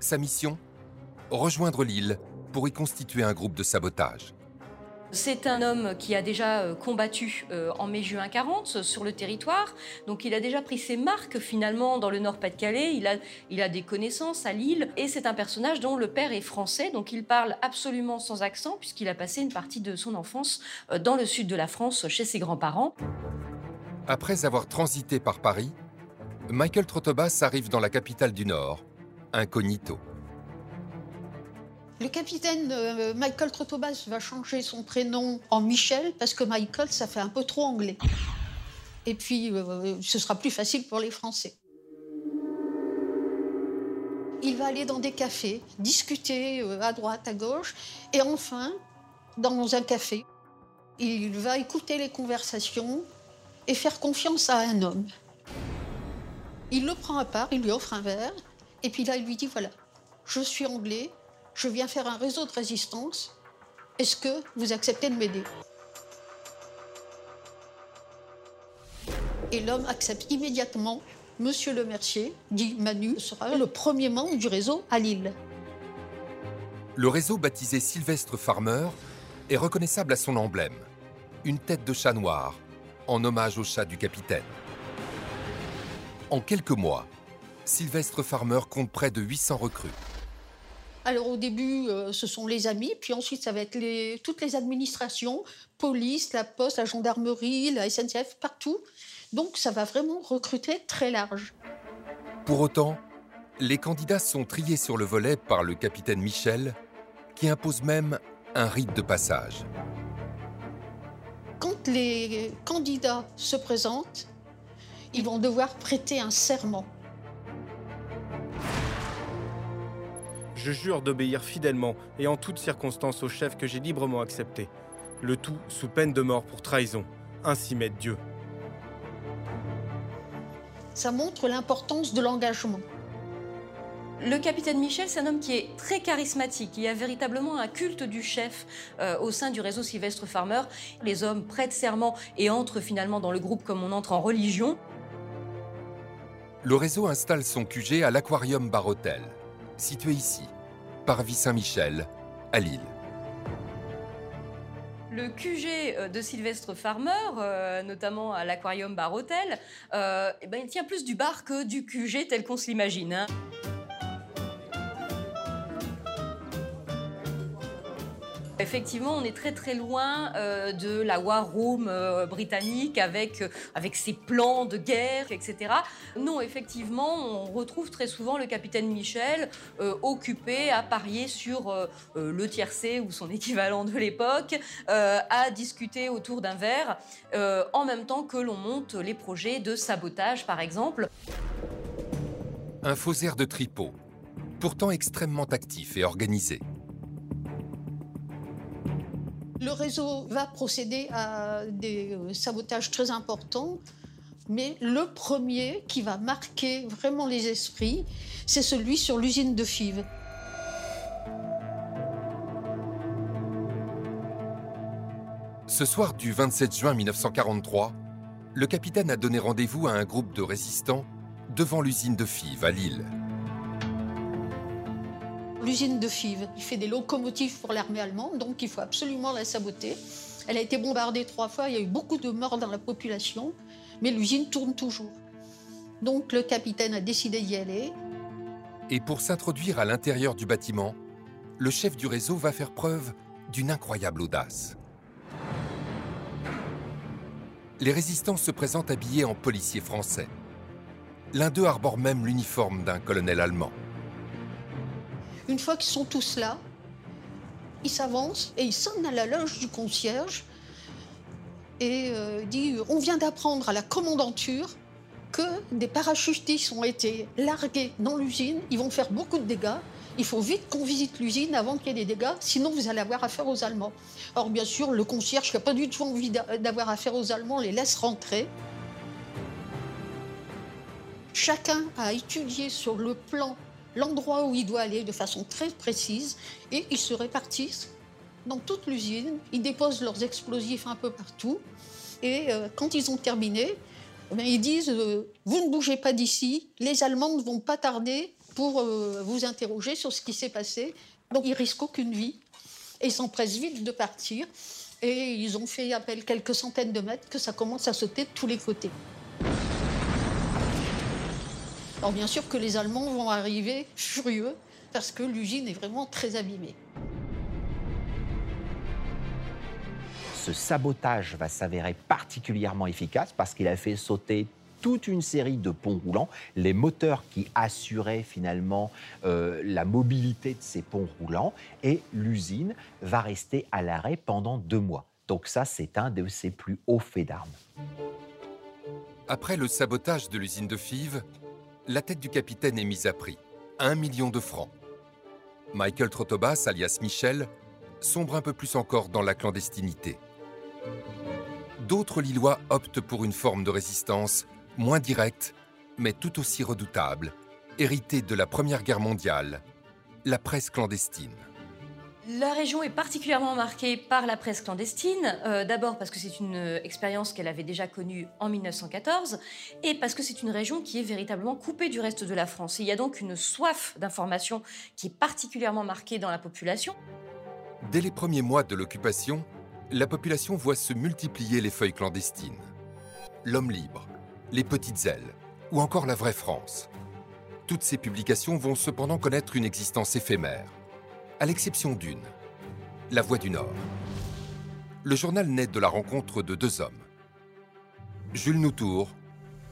Sa mission? Rejoindre l'île pour y constituer un groupe de sabotage. C'est un homme qui a déjà euh, combattu euh, en mai-juin 40 sur le territoire, donc il a déjà pris ses marques finalement dans le Nord-Pas-de-Calais, il a, des connaissances à Lille, et c'est un personnage dont le père est français, donc il parle absolument sans accent, puisqu'il a passé une partie de son enfance euh, dans le sud de la France chez ses grands-parents. Après avoir transité par Paris, Michael Trotobas arrive dans la capitale du Nord, incognito. Le capitaine euh, Michael Trotobas va changer son prénom en Michel parce que Michael, ça fait un peu trop anglais. Et puis, euh, ce sera plus facile pour les Français. Il va aller dans des cafés, discuter euh, à droite, à gauche, et enfin, dans un café, il va écouter les conversations et faire confiance à un homme. Il le prend à part, il lui offre un verre, et puis là, il lui dit, voilà, je suis anglais, je viens faire un réseau de résistance. Est-ce que vous acceptez de m'aider? Et l'homme accepte immédiatement. Monsieur le Mercier, dit Manu, sera le premier membre du réseau à Lille. Le réseau baptisé Sylvestre Farmer est reconnaissable à son emblème, une tête de chat noir, en hommage au chat du capitaine. En quelques mois, Sylvestre Farmer compte près de 800 recrues. Alors au début, euh, ce sont les amis, puis ensuite ça va être les, toutes les administrations, police, la poste, la gendarmerie, la SNCF, partout. Donc ça va vraiment recruter très large. Pour autant, les candidats sont triés sur le volet par le capitaine Michel, qui impose même un rite de passage. Quand les candidats se présentent, ils vont devoir prêter un serment. Je jure d'obéir fidèlement et en toutes circonstances au chef que j'ai librement accepté. Le tout sous peine de mort pour trahison. Ainsi m'aide Dieu. Ça montre l'importance de l'engagement. Le capitaine Michel, c'est un homme qui est très charismatique. Il y a véritablement un culte du chef euh, au sein du réseau Sylvestre Farmer. Les hommes prêtent serment et entrent finalement dans le groupe comme on entre en religion. Le réseau installe son QG à l'Aquarium Bar Hotel, situé ici, Parvis Saint-Michel, à Lille. Le QG euh, de Sylvestre Farmer, euh, notamment à l'Aquarium Bar Hotel, euh, eh ben, il tient plus du bar que du QG tel qu'on se l'imagine. hein. Effectivement, on est très très loin euh, de la War Room euh, britannique avec, euh, avec ses plans de guerre, etc. Non, effectivement, on retrouve très souvent le capitaine Michel occupé à parier sur le tiercé ou son équivalent de l'époque, à discuter autour d'un verre, en même temps que l'on monte les projets de sabotage, par exemple. Un faussaire de tripot, pourtant extrêmement actif et organisé. Le réseau va procéder à des euh, sabotages très importants, mais le premier qui va marquer vraiment les esprits, c'est celui sur l'usine de Fives. Ce soir du 27 juin 1943, le capitaine a donné rendez-vous à un groupe de résistants devant l'usine de Fives à Lille. L'usine de Fives, il fait des locomotives pour l'armée allemande, donc il faut absolument la saboter. Elle a été bombardée trois fois, il y a eu beaucoup de morts dans la population, mais l'usine tourne toujours. Donc le capitaine a décidé d'y aller. Et pour s'introduire à l'intérieur du bâtiment, le chef du réseau va faire preuve d'une incroyable audace. Les résistants se présentent habillés en policiers français. L'un d'eux arbore même l'uniforme d'un colonel allemand. Une fois qu'ils sont tous là, ils s'avancent et ils sonnent à la loge du concierge et euh, dit On vient d'apprendre à la commandanture que des parachutistes ont été largués dans l'usine. Ils vont faire beaucoup de dégâts. Il faut vite qu'on visite l'usine avant qu'il y ait des dégâts, sinon vous allez avoir affaire aux Allemands. Or, bien sûr, le concierge qui n'a pas du tout envie d'a- d'avoir affaire aux Allemands les laisse rentrer. Chacun a étudié sur le plan l'endroit où il doit aller de façon très précise et ils se répartissent dans toute l'usine. Ils déposent leurs explosifs un peu partout et euh, quand ils ont terminé, bien, ils disent euh, Vous ne bougez pas d'ici, les Allemands ne vont pas tarder pour euh, vous interroger sur ce qui s'est passé. Donc ils risquent aucune vie et ils s'empressent vite de partir. Et ils ont fait appel quelques centaines de mètres que ça commence à sauter de tous les côtés. Alors bien sûr que les Allemands vont arriver furieux parce que l'usine est vraiment très abîmée. Ce sabotage va s'avérer particulièrement efficace parce qu'il a fait sauter toute une série de ponts roulants, les moteurs qui assuraient finalement euh, la mobilité de ces ponts roulants, et l'usine va rester à l'arrêt pendant deux mois. Donc ça, c'est un de ses plus hauts faits d'armes. Après le sabotage de l'usine de Fives, la tête du capitaine est mise à prix, 1 million de francs. Michael Trotobas, alias Michel, sombre un peu plus encore dans la clandestinité. D'autres Lillois optent pour une forme de résistance moins directe, mais tout aussi redoutable, héritée de la Première Guerre mondiale, la presse clandestine. La région est particulièrement marquée par la presse clandestine, euh, d'abord parce que c'est une euh, expérience qu'elle avait déjà connue en 1914, et parce que c'est une région qui est véritablement coupée du reste de la France. Et il y a donc une soif d'information qui est particulièrement marquée dans la population. Dès les premiers mois de l'occupation, la population voit se multiplier les feuilles clandestines. L'homme libre, les petites ailes, ou encore la vraie France. Toutes ces publications vont cependant connaître une existence éphémère. À l'exception d'une, La Voix du Nord. Le journal naît de la rencontre de deux hommes, Jules Noutour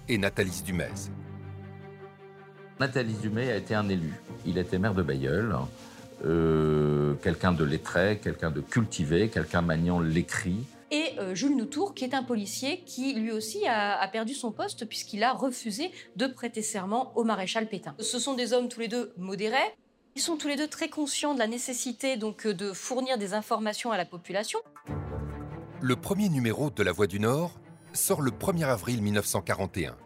et Nathalie Dumez. Nathalie Dumay a été un élu. Il était maire de Bayeul, euh, quelqu'un de lettré, quelqu'un de cultivé, quelqu'un maniant l'écrit. Et euh, Jules Noutour, qui est un policier qui lui aussi a, a perdu son poste puisqu'il a refusé de prêter serment au maréchal Pétain. Ce sont des hommes tous les deux modérés. Ils sont tous les deux très conscients de la nécessité donc euh, de fournir des informations à la population. Le premier numéro de La Voix du Nord sort le 1er avril 1941.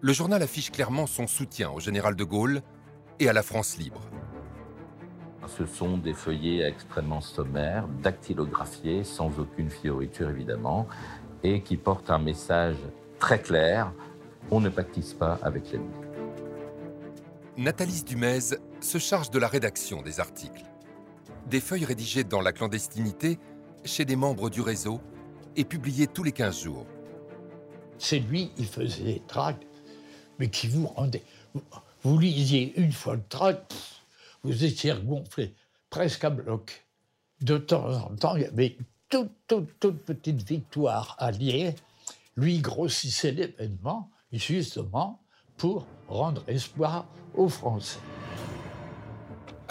Le journal affiche clairement son soutien au général de Gaulle et à la France libre. Ce sont des feuillets extrêmement sommaires, dactylographiés, sans aucune fioriture évidemment, et qui portent un message très clair on ne pactise pas avec l'ennemi. Nathalie Dumez se charge de la rédaction des articles. Des feuilles rédigées dans la clandestinité chez des membres du réseau et publiées tous les 15 jours. C'est lui, il faisait des tracts, mais qui vous rendait. Vous, lisiez une fois le tract, vous étiez regonflé, presque à bloc. De temps en temps, il y avait toute, toute, toute petite victoire alliée. Lui grossissait l'événement, justement, pour rendre espoir aux Français.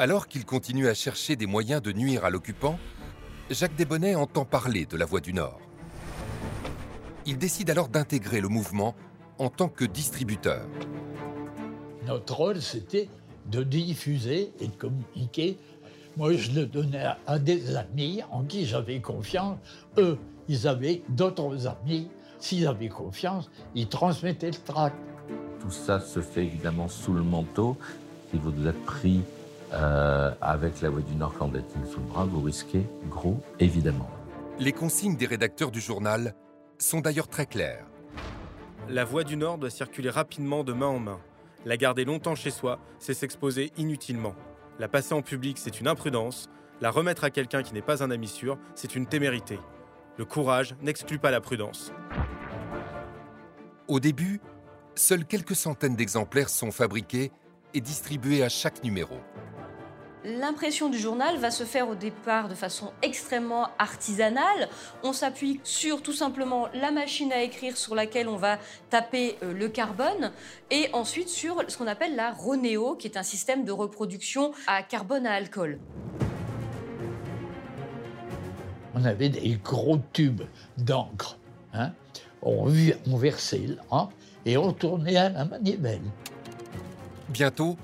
Alors qu'il continue à chercher des moyens de nuire à l'occupant, Jacques Desbonnets entend parler de la Voix du Nord. Il décide alors d'intégrer le mouvement en tant que distributeur. Notre rôle, c'était de diffuser et de communiquer. Moi, je le donnais à, à des amis en qui j'avais confiance. Eux, ils avaient d'autres amis. S'ils avaient confiance, ils transmettaient le tract. Tout ça se fait évidemment sous le manteau. Si vous êtes pris euh, avec la Voix du Nord clandestine sous le bras, vous risquez gros, évidemment. Les consignes des rédacteurs du journal sont d'ailleurs très claires. La Voix du Nord doit circuler rapidement de main en main. La garder longtemps chez soi, c'est s'exposer inutilement. La passer en public, c'est une imprudence. La remettre à quelqu'un qui n'est pas un ami sûr, c'est une témérité. Le courage n'exclut pas la prudence. Au début, seules quelques centaines d'exemplaires sont fabriqués et distribués à chaque numéro. L'impression du journal va se faire au départ de façon extrêmement artisanale. On s'appuie sur tout simplement la machine à écrire sur laquelle on va taper euh, le carbone et ensuite sur ce qu'on appelle la Ronéo qui est un système de reproduction à carbone à alcool. On avait des gros tubes d'encre. hein. On, versait l'encre et on tournait à la manivelle. Bientôt,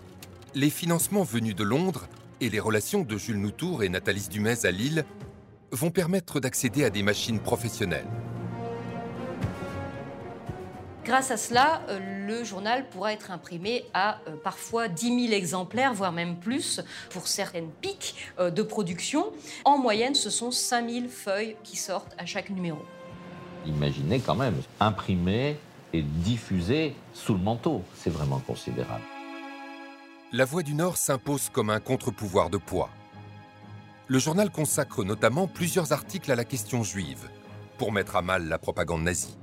les financements venus de Londres et les relations de Jules Noutour et Nathalie Dumez à Lille vont permettre d'accéder à des machines professionnelles. Grâce à cela, euh, le journal pourra être imprimé à euh, parfois 10 000 exemplaires, voire même plus, pour certaines pics euh, de production. En moyenne, ce sont 5 000 feuilles qui sortent à chaque numéro. Imaginez quand même, imprimer et diffuser sous le manteau, c'est vraiment considérable. La Voix du Nord s'impose comme un contre-pouvoir de poids. Le journal consacre notamment plusieurs articles à la question juive, pour mettre à mal la propagande nazie.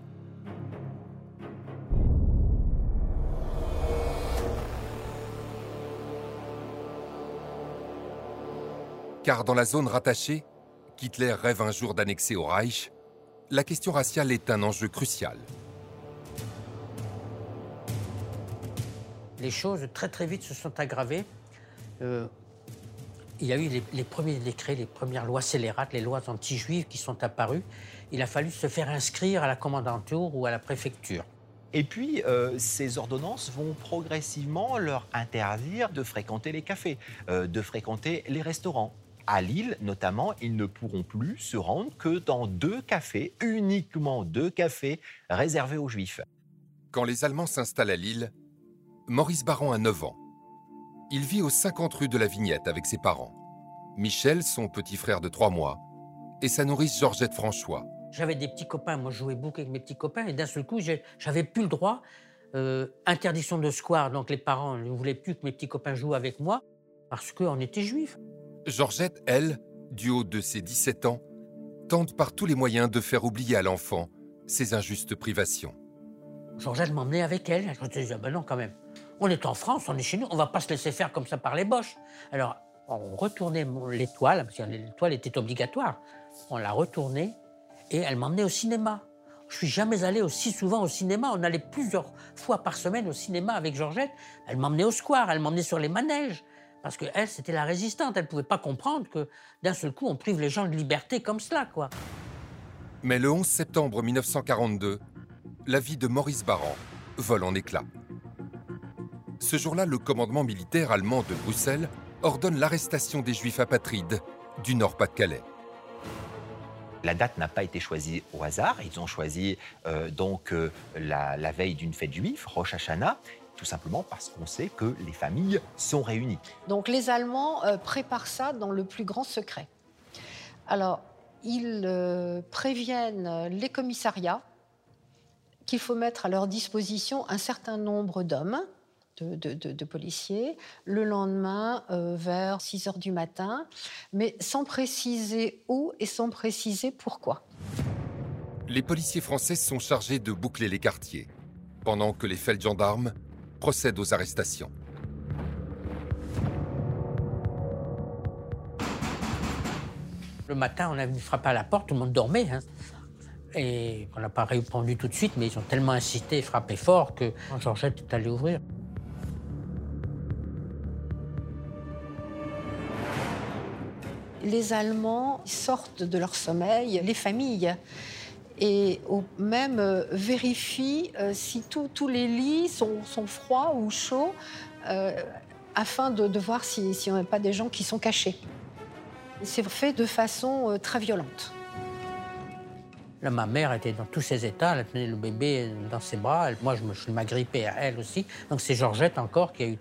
Car dans la zone rattachée, qu'Hitler rêve un jour d'annexer au Reich, la question raciale est un enjeu crucial. Les choses très très vite se sont aggravées. Euh, il y a eu les, les premiers décrets, les premières lois scélérates, les lois anti-juives qui sont apparues. Il a fallu se faire inscrire à la commandanture ou à la préfecture. Et puis, euh, ces ordonnances vont progressivement leur interdire de fréquenter les cafés, euh, de fréquenter les restaurants. À Lille, notamment, ils ne pourront plus se rendre que dans deux cafés, uniquement deux cafés réservés aux Juifs. Quand les Allemands s'installent à Lille, Maurice Baron a 9 ans. Il vit aux 50 rue de la Vignette avec ses parents. Michel, son petit frère de 3 mois, et sa nourrice Georgette François. J'avais des petits copains, moi je jouais beaucoup avec mes petits copains, et d'un seul coup, j'avais plus le droit. Euh, interdiction de square, donc les parents ne voulaient plus que mes petits copains jouent avec moi, parce qu'on était juifs. Georgette, elle, du haut de ses 17 ans, tente par tous les moyens de faire oublier à l'enfant ses injustes privations. Georgette m'emmenait avec elle. Je me disais, ah ben non, quand même. On est en France, on est chez nous, on va pas se laisser faire comme ça par les boches. Alors, On retournait l'étoile, parce que l'étoile était obligatoire. On l'a retournée et elle m'emmenait au cinéma. Je suis jamais allé aussi souvent au cinéma. On allait plusieurs fois par semaine au cinéma avec Georgette. Elle m'emmenait au square, elle m'emmenait sur les manèges. Parce qu'elle, c'était la résistante. Elle ne pouvait pas comprendre que d'un seul coup, on prive les gens de liberté comme cela, quoi. Mais le 11 septembre 1942, la vie de Maurice Barran vole en éclats. Ce jour-là, le commandement militaire allemand de Bruxelles ordonne l'arrestation des Juifs apatrides du Nord-Pas-de-Calais. La date n'a pas été choisie au hasard. Ils ont choisi euh, donc euh, la, la veille d'une fête juive, Rosh Hashanah, tout simplement parce qu'on sait que les familles sont réunies. Donc les Allemands euh, préparent ça dans le plus grand secret. Alors, ils euh, préviennent les commissariats qu'il faut mettre à leur disposition un certain nombre d'hommes, de, de- de- de policiers, le lendemain euh, vers 6 heures du matin, mais sans préciser où et sans préciser pourquoi. Les policiers français sont chargés de boucler les quartiers, pendant que les feldgendarmes procèdent aux arrestations. Le matin, on a venu frapper à la porte, tout le monde dormait. hein. Et on n'a pas répondu tout de suite, mais ils ont tellement insisté et frappé fort que Georgette est allée ouvrir. Les Allemands sortent de leur sommeil, les familles, et même euh, vérifient euh, si tous- les lits sont, froids ou chauds, euh, afin de, voir si- s'il n'y a pas des gens qui sont cachés. C'est fait de façon très violente. Ma mère était dans tous ses états, elle tenait le bébé dans ses bras. Moi, je me- m'agrippais à elle aussi. Donc c'est Georgette encore qui a eu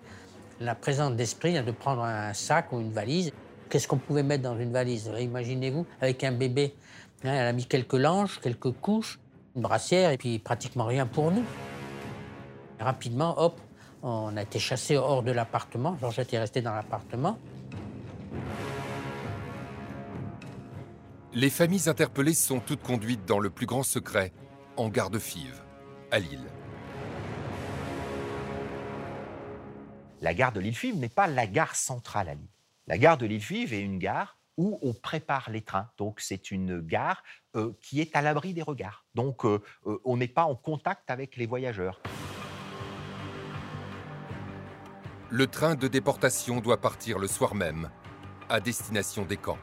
la présence d'esprit de prendre un sac ou une valise. Qu'est-ce qu'on pouvait mettre dans une valise Imaginez-vous, avec un bébé. Hein, elle a mis quelques langes, quelques couches, une brassière et puis pratiquement rien pour nous. Rapidement, hop, on a été chassés hors de l'appartement. Georgette est restée dans l'appartement. Les familles interpellées sont toutes conduites dans le plus grand secret, en gare de Fives, à Lille. La gare de Lille-Fives n'est pas la gare centrale à Lille. La gare de Lille-Fives est une gare où on prépare les trains. Donc c'est une gare euh, qui est à l'abri des regards. Donc euh, euh, on n'est pas en contact avec les voyageurs. Le train de déportation doit partir le soir même, à destination des camps.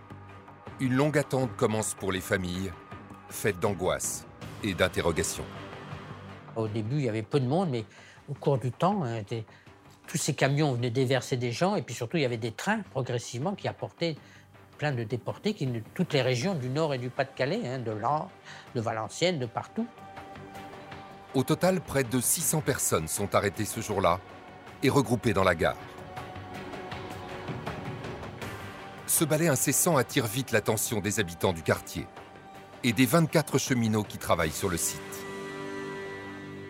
Une longue attente commence pour les familles, faite d'angoisse et d'interrogation. Au début, il y avait peu de monde, mais au cours du temps, hein, des- tous ces camions venaient déverser des gens, et puis surtout, il y avait des trains progressivement qui apportaient plein de déportés qui venaient de toutes les régions du Nord et du Pas-de-Calais, hein, de Lens, de Valenciennes, de partout. Au total, près de 600 personnes sont arrêtées ce jour-là et regroupées dans la gare. Ce balai incessant attire vite l'attention des habitants du quartier et des 24 cheminots qui travaillent sur le site.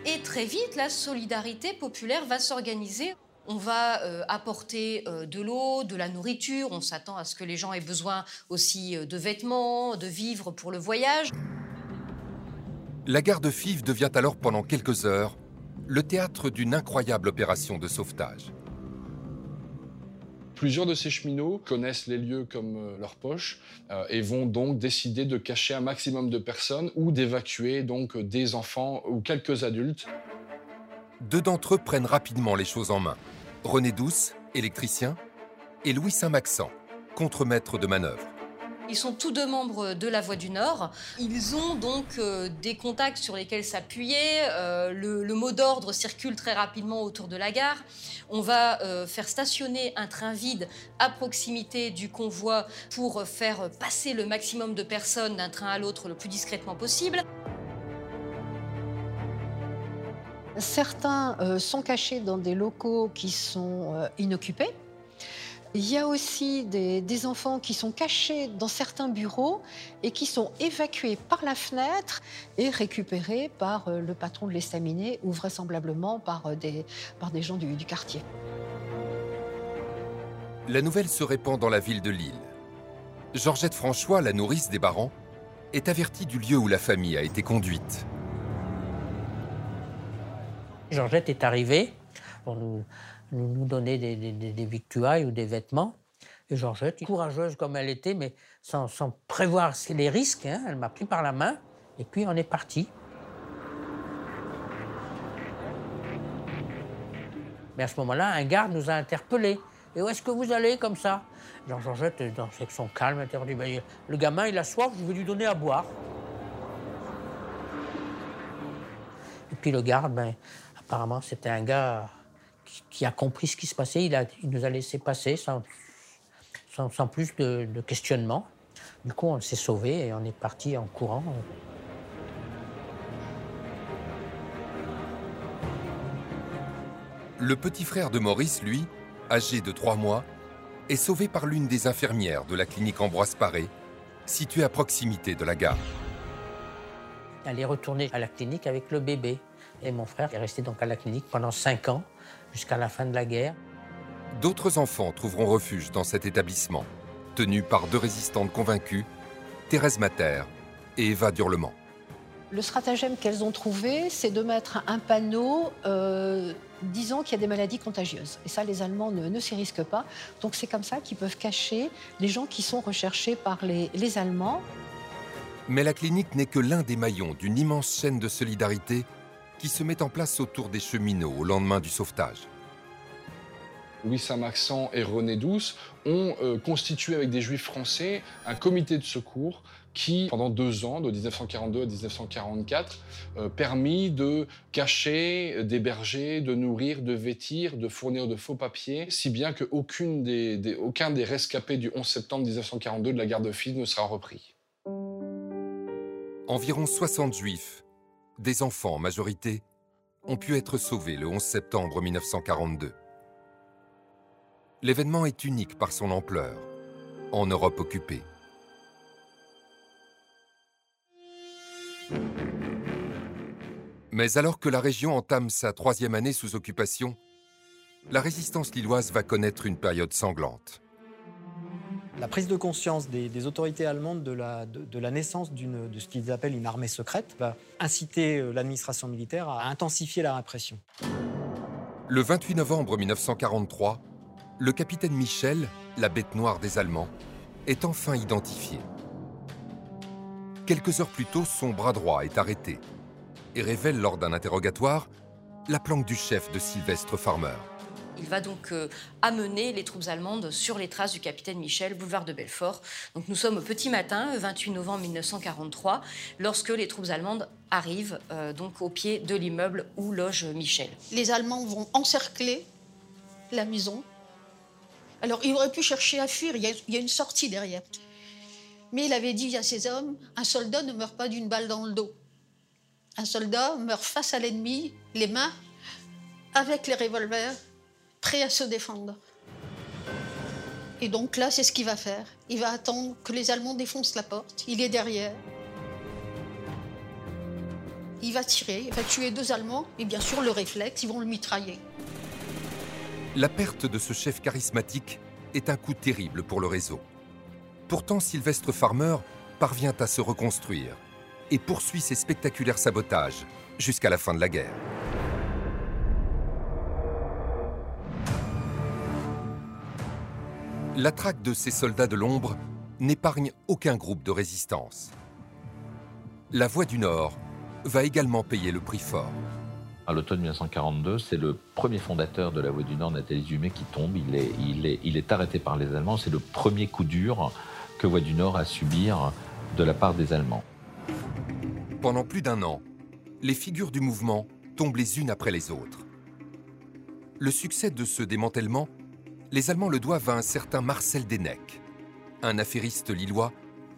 Et très vite, la solidarité populaire va s'organiser. On va euh, apporter euh, de l'eau, de la nourriture. On s'attend à ce que les gens aient besoin aussi euh, de vêtements, de vivres pour le voyage. La gare de Fives devient alors pendant quelques heures le théâtre d'une incroyable opération de sauvetage. Plusieurs de ces cheminots connaissent les lieux comme leur poche euh, et vont donc décider de cacher un maximum de personnes ou d'évacuer donc des enfants ou quelques adultes. Deux d'entre eux prennent rapidement les choses en main. René Douce, électricien, et Louis Saint-Maxent, contremaître de manœuvre. Ils sont tous deux membres de la Voie du Nord. Ils ont donc euh, des contacts sur lesquels s'appuyer. Euh, le, le mot d'ordre circule très rapidement autour de la gare. On va euh, faire stationner un train vide à proximité du convoi pour faire passer le maximum de personnes d'un train à l'autre le plus discrètement possible. Certains euh, sont cachés dans des locaux qui sont euh, inoccupés. Il y a aussi des, enfants qui sont cachés dans certains bureaux et qui sont évacués par la fenêtre et récupérés par euh, le patron de l'estaminet ou vraisemblablement par, des, par des gens du, quartier. La nouvelle se répand dans la ville de Lille. Georgette François, la nourrice des Barans, est avertie du lieu où la famille a été conduite. Georgette est arrivée pour nous, nous, donner des, victuailles ou des vêtements. Et Georgette, courageuse comme elle était, mais sans, prévoir les risques, hein, elle m'a pris par la main et puis on est parti. Mais à ce moment-là, un garde nous a interpellés. Et où est-ce que vous allez comme ça? Jean Georgette, dans son calme, elle dit ben, Le gamin, il a soif, je vais lui donner à boire. Et puis le garde, ben, apparemment, c'était un gars qui, a compris ce qui se passait. Il, a, il nous a laissé passer sans, sans, plus de, de, questionnement. Du coup, on s'est sauvé et on est parti en courant. Le petit frère de Maurice, lui, âgé de trois mois, est sauvé par l'une des infirmières de la clinique Ambroise Paré, située à proximité de la gare. Elle est retournée à la clinique avec le bébé. Et mon frère est resté donc à la clinique pendant cinq ans, jusqu'à la fin de la guerre. D'autres enfants trouveront refuge dans cet établissement, tenu par deux résistantes convaincues, Thérèse Mater et Eva Durlement. Le stratagème qu'elles ont trouvé, c'est de mettre un panneau euh, disant qu'il y a des maladies contagieuses. Et ça, les Allemands ne, s'y risquent pas. Donc c'est comme ça qu'ils peuvent cacher les gens qui sont recherchés par les, les Allemands. Mais la clinique n'est que l'un des maillons d'une immense chaîne de solidarité qui se met en place autour des cheminots au lendemain du sauvetage. Louis Saint-Maxent et René Douce ont euh, constitué avec des juifs français un comité de secours qui, pendant deux ans, de 1942 à 1944, euh, permis de cacher, d'héberger, de nourrir, de vêtir, de fournir de faux papiers, si bien qu'aucun des, des, aucun des rescapés du 11 septembre 1942 de la garde fille ne sera repris. Environ 60 juifs, des enfants en majorité, ont pu être sauvés le 11 septembre 1942. L'événement est unique par son ampleur, en Europe occupée. Mais alors que la région entame sa troisième année sous occupation, la résistance lilloise va connaître une période sanglante. La prise de conscience des, autorités allemandes de la, naissance de ce qu'ils appellent une armée secrète va inciter euh, l'administration militaire à intensifier la répression. Le 28 novembre 1943, le capitaine Michel, la bête noire des Allemands, est enfin identifié. Quelques heures plus tôt, son bras droit est arrêté et révèle lors d'un interrogatoire la planque du chef de Sylvestre Farmer. Il va donc euh, amener les troupes allemandes sur les traces du capitaine Michel, boulevard de Belfort. Donc nous sommes au petit matin, 28 novembre 1943, lorsque les troupes allemandes arrivent euh, donc au pied de l'immeuble où loge Michel. Les Allemands vont encercler la maison. Alors il aurait pu chercher à fuir, il y a une sortie derrière. Mais il avait dit à ses hommes, un soldat ne meurt pas d'une balle dans le dos. Un soldat meurt face à l'ennemi, les mains avec les revolvers, prêt à se défendre. Et donc là, c'est ce qu'il va faire. Il va attendre que les Allemands défoncent la porte. Il est derrière. Il va tirer, il va tuer deux Allemands, et bien sûr, le réflexe, ils vont le mitrailler. La perte de ce chef charismatique est un coup terrible pour le réseau. Pourtant, Sylvestre Farmer parvient à se reconstruire et poursuit ses spectaculaires sabotages jusqu'à la fin de la guerre. La traque de ces soldats de l'ombre n'épargne aucun groupe de résistance. La Voix du Nord va également payer le prix fort. À l'automne 1942, c'est le premier fondateur de la Voix du Nord, Nathalie Zumé, qui tombe. Il est, il est, il est arrêté par les Allemands. C'est le premier coup dur que Voix du Nord à subir de la part des Allemands. Pendant plus d'un an, les figures du mouvement tombent les unes après les autres. Le succès de ce démantèlement, les Allemands le doivent à un certain Marcel Denec, un affairiste lillois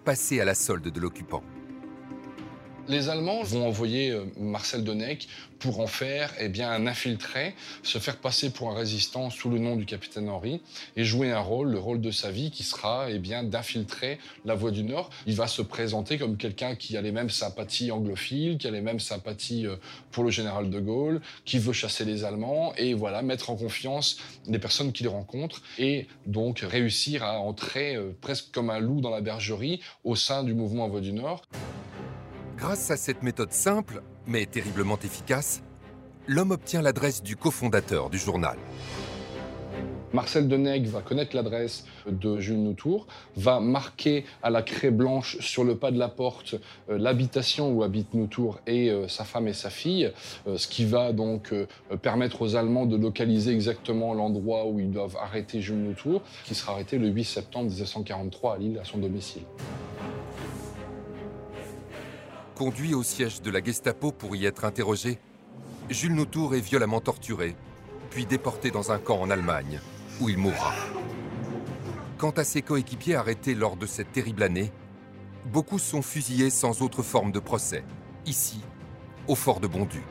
passé à la solde de l'occupant. Les Allemands vont envoyer euh, Marcel Denec pour en faire eh bien, un infiltré, se faire passer pour un résistant sous le nom du capitaine Henri et jouer un rôle, le rôle de sa vie qui sera eh bien, d'infiltrer la Voie du Nord. Il va se présenter comme quelqu'un qui a les mêmes sympathies anglophiles, qui a les mêmes sympathies euh, pour le général de Gaulle, qui veut chasser les Allemands et voilà, mettre en confiance les personnes qu'il rencontre et donc réussir à entrer euh, presque comme un loup dans la bergerie au sein du mouvement Voie du Nord. Grâce à cette méthode simple, mais terriblement efficace, l'homme obtient l'adresse du cofondateur du journal. Marcel Denègue va connaître l'adresse de Jules Noutour, va marquer à la craie blanche sur le pas de la porte euh, l'habitation où habitent Noutour et euh, sa femme et sa fille, euh, ce qui va donc permettre aux Allemands de localiser exactement l'endroit où ils doivent arrêter Jules Noutour, qui sera arrêté le 8 septembre 1943 à Lille, à son domicile. Conduit au siège de la Gestapo pour y être interrogé, Jules Noutour est violemment torturé, puis déporté dans un camp en Allemagne, où il mourra. Quant à ses coéquipiers arrêtés lors de cette terrible année, beaucoup sont fusillés sans autre forme de procès, ici, au fort de Bondu.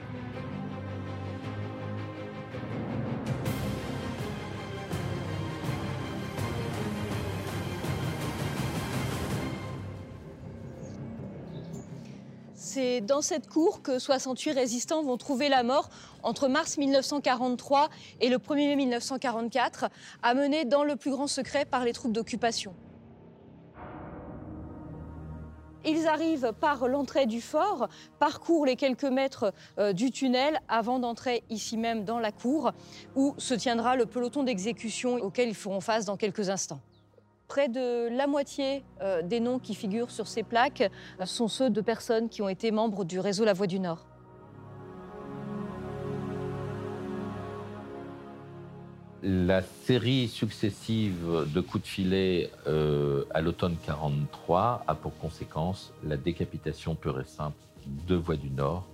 Dans cette cour que 68 résistants vont trouver la mort entre mars 1943 et le 1er mai 1944, amenés dans le plus grand secret par les troupes d'occupation. Ils arrivent par l'entrée du fort, parcourent les quelques mètres euh, du tunnel avant d'entrer ici même dans la cour où se tiendra le peloton d'exécution auquel ils feront face dans quelques instants. Près de la moitié euh, des noms qui figurent sur ces plaques euh, sont ceux de personnes qui ont été membres du réseau La Voix du Nord. La série successive de coups de filet euh, à l'automne 43 a pour conséquence la décapitation pure et simple de Voix du Nord.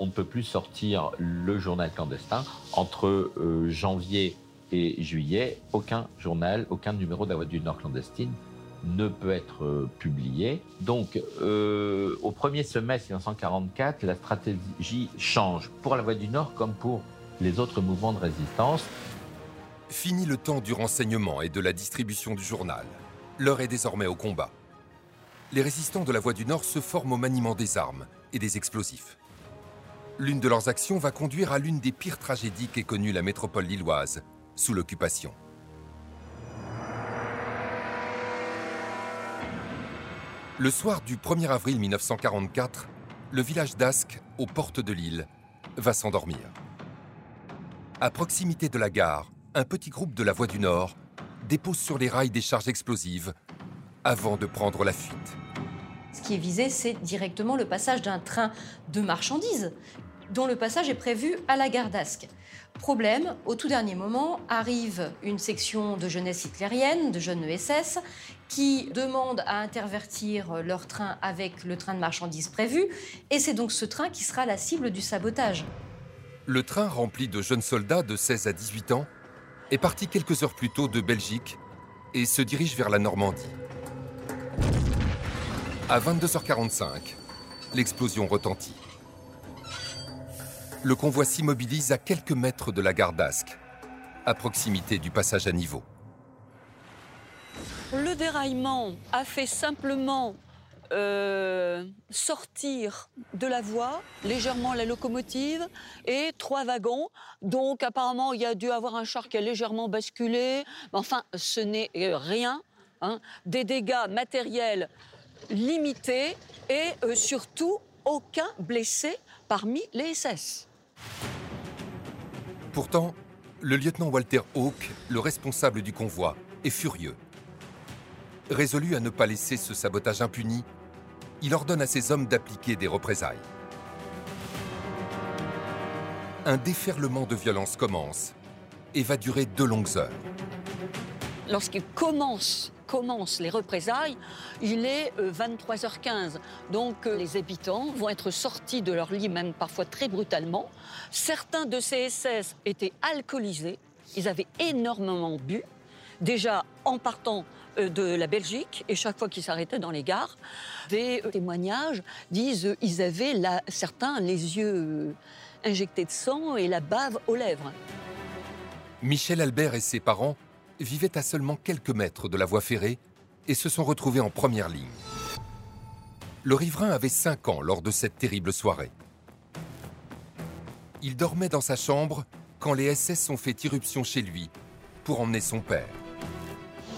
On ne peut plus sortir le journal clandestin. Entre janvier et juillet, aucun journal, aucun numéro de la Voix du Nord clandestine ne peut être euh, publié. Donc, euh, au premier semestre 1944, la stratégie change pour la Voix du Nord comme pour les autres mouvements de résistance. Fini le temps du renseignement et de la distribution du journal. L'heure est désormais au combat. Les résistants de la Voie du Nord se forment au maniement des armes et des explosifs. L'une de leurs actions va conduire à l'une des pires tragédies qu'ait connue la métropole lilloise sous l'occupation. Le soir du 1er avril 1944, le village d'Ascq, aux portes de Lille, va s'endormir. À proximité de la gare, un petit groupe de la Voie du Nord dépose sur les rails des charges explosives avant de prendre la fuite. Ce qui est visé, c'est directement le passage d'un train de marchandises, dont le passage est prévu à la gare d'Ascq. Problème, au tout dernier moment, arrive une section de jeunesse hitlérienne, de jeunes ESS, qui demande à intervertir leur train avec le train de marchandises prévu, et c'est donc ce train qui sera la cible du sabotage. Le train rempli de jeunes soldats de 16 à 18 ans est parti quelques heures plus tôt de Belgique et se dirige vers la Normandie. À 22h45, l'explosion retentit. Le convoi s'immobilise à quelques mètres de la gare d'Ascq, à proximité du passage à niveau. Le déraillement a fait simplement euh, sortir de la voie légèrement la locomotive et trois wagons. Donc apparemment, il y a dû avoir un char qui a légèrement basculé. Enfin, ce n'est euh, rien. hein. Des dégâts matériels limités et euh, surtout aucun blessé parmi les SS. Pourtant, le lieutenant Walter Hawke, le responsable du convoi, est furieux. Résolu à ne pas laisser ce sabotage impuni, il ordonne à ses hommes d'appliquer des représailles. Un déferlement de violence commence et va durer deux longues heures. Lorsqu'il commence, commencent les représailles, il est euh, 23h15. Donc euh, les habitants vont être sortis de leur lit, même parfois très brutalement. Certains de ces SS étaient alcoolisés, ils avaient énormément bu, déjà en partant euh, de la Belgique, et chaque fois qu'ils s'arrêtaient dans les gares, des euh, témoignages disent euh, ils avaient là, certains les yeux euh, injectés de sang et la bave aux lèvres. Michel Albert et ses parents vivaient à seulement quelques mètres de la voie ferrée et se sont retrouvés en première ligne. Le riverain avait 5 ans lors de cette terrible soirée. Il dormait dans sa chambre quand les SS ont fait irruption chez lui pour emmener son père.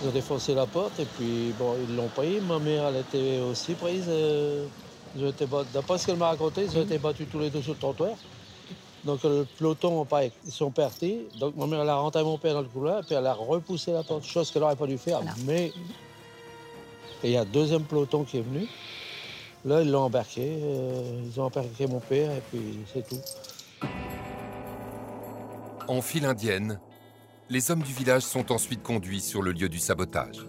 Ils ont défoncé la porte et puis ils l'ont pris. Ma mère, elle était aussi prise. euh, D'après ce qu'elle m'a raconté, ils ont été battus tous les deux sur le trottoir. Donc le peloton, pareil, ils sont partis. Donc ma mère, elle a rentré mon père dans le couloir, puis elle a repoussé la porte, chose qu'elle n'aurait pas dû faire. Mais et il y a un deuxième peloton qui est venu. Là, ils l'ont embarqué. euh, ils ont embarqué mon père, et puis c'est tout. En file indienne, les hommes du village sont ensuite conduits sur le lieu du sabotage.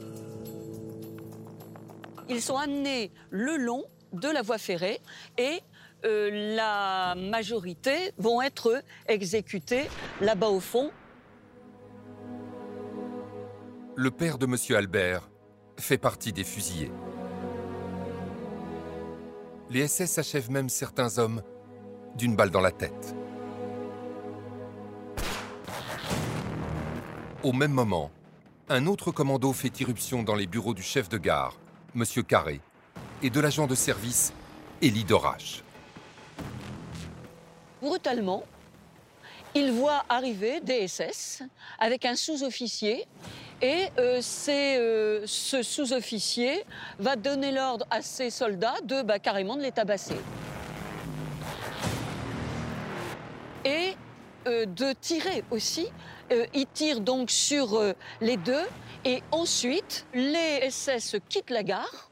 Ils sont amenés le long de la voie ferrée et euh, la majorité vont être exécutés là-bas au fond. Le père de M. Albert fait partie des fusillés. Les SS achèvent même certains hommes d'une balle dans la tête. Au même moment, un autre commando fait irruption dans les bureaux du chef de gare, M. Carré, et de l'agent de service, Élie Dorache. Brutalement, ils voient arriver des SS avec un sous-officier et euh, euh, ce sous-officier va donner l'ordre à ses soldats de bah, carrément de les tabasser. Et euh, de tirer aussi. Ils tirent donc sur les deux et ensuite les SS quittent la gare,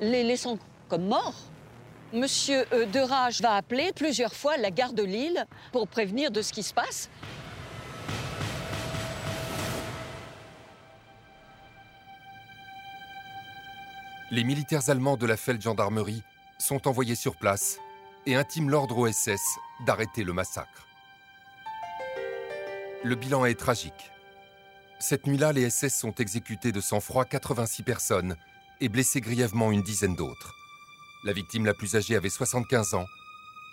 les laissant comme morts. Monsieur euh, Derage va appeler plusieurs fois la gare de Lille pour prévenir de ce qui se passe. Les militaires allemands de la Feldgendarmerie sont envoyés sur place et intiment l'ordre au SS d'arrêter le massacre. Le bilan est tragique. Cette nuit-là, les SS sont exécutés de sang-froid 86 personnes et blessés grièvement une dizaine d'autres. La victime la plus âgée avait 75 ans,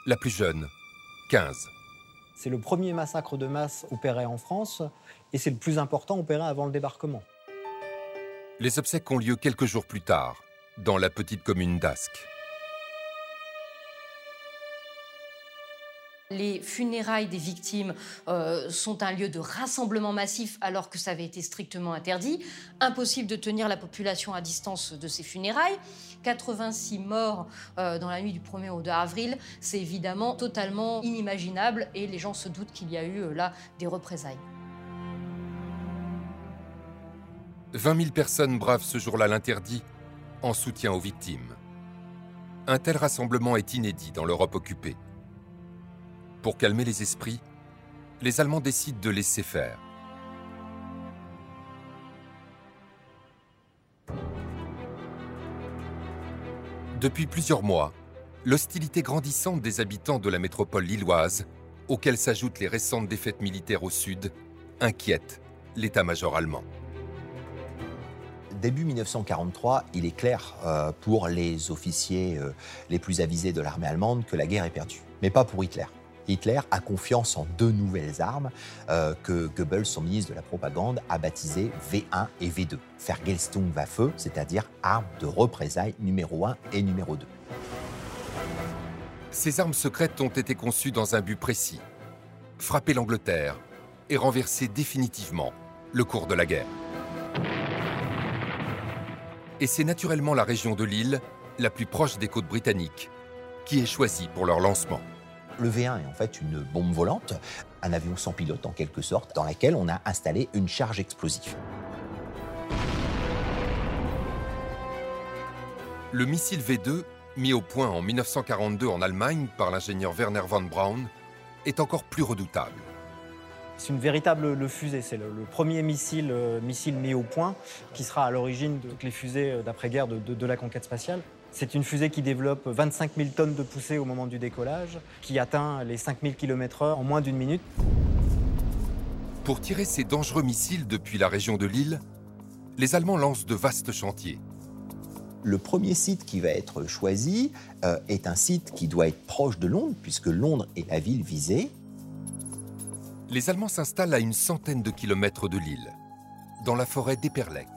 la plus jeune, 15. C'est le premier massacre de masse opéré en France et c'est le plus important opéré avant le débarquement. Les obsèques ont lieu quelques jours plus tard, dans la petite commune d'Ascq. Les funérailles des victimes euh, sont un lieu de rassemblement massif alors que ça avait été strictement interdit. Impossible de tenir la population à distance de ces funérailles. 86 morts euh, dans la nuit du 1er au 2 avril, c'est évidemment totalement inimaginable et les gens se doutent qu'il y a eu euh, là des représailles. 20 000 personnes bravent ce jour-là l'interdit en soutien aux victimes. Un tel rassemblement est inédit dans l'Europe occupée. Pour calmer les esprits, les Allemands décident de laisser faire. Depuis plusieurs mois, l'hostilité grandissante des habitants de la métropole lilloise, auxquels s'ajoutent les récentes défaites militaires au sud, inquiète l'état-major allemand. Début 1943, il est clair euh, pour les officiers euh, les plus avisés de l'armée allemande que la guerre est perdue. Mais pas pour Hitler. Hitler a confiance en deux nouvelles armes euh, que Goebbels, son ministre de la propagande, a baptisées V1 et V2. Vergeltungswaffe, c'est-à-dire armes de représailles numéro 1 et numéro 2. Ces armes secrètes ont été conçues dans un but précis frapper l'Angleterre et renverser définitivement le cours de la guerre. Et c'est naturellement la région de Lille, la plus proche des côtes britanniques, qui est choisie pour leur lancement. Le V1 est en fait une bombe volante, un avion sans pilote en quelque sorte, dans laquelle on a installé une charge explosive. Le missile V2, mis au point en 1942 en Allemagne par l'ingénieur Werner von Braun, est encore plus redoutable. C'est une véritable le fusée. C'est le, le premier missile, euh, missile mis au point qui sera à l'origine de toutes les fusées euh, d'après-guerre de, de- de la conquête spatiale. C'est une fusée qui développe 25 000 tonnes de poussée au moment du décollage, qui atteint les 5 000 km/h en moins d'une minute. Pour tirer ces dangereux missiles depuis la région de Lille, les Allemands lancent de vastes chantiers. Le premier site qui va être choisi euh, est un site qui doit être proche de Londres, puisque Londres est la ville visée. Les Allemands s'installent à une centaine de kilomètres de Lille, dans la forêt d'Eperlec.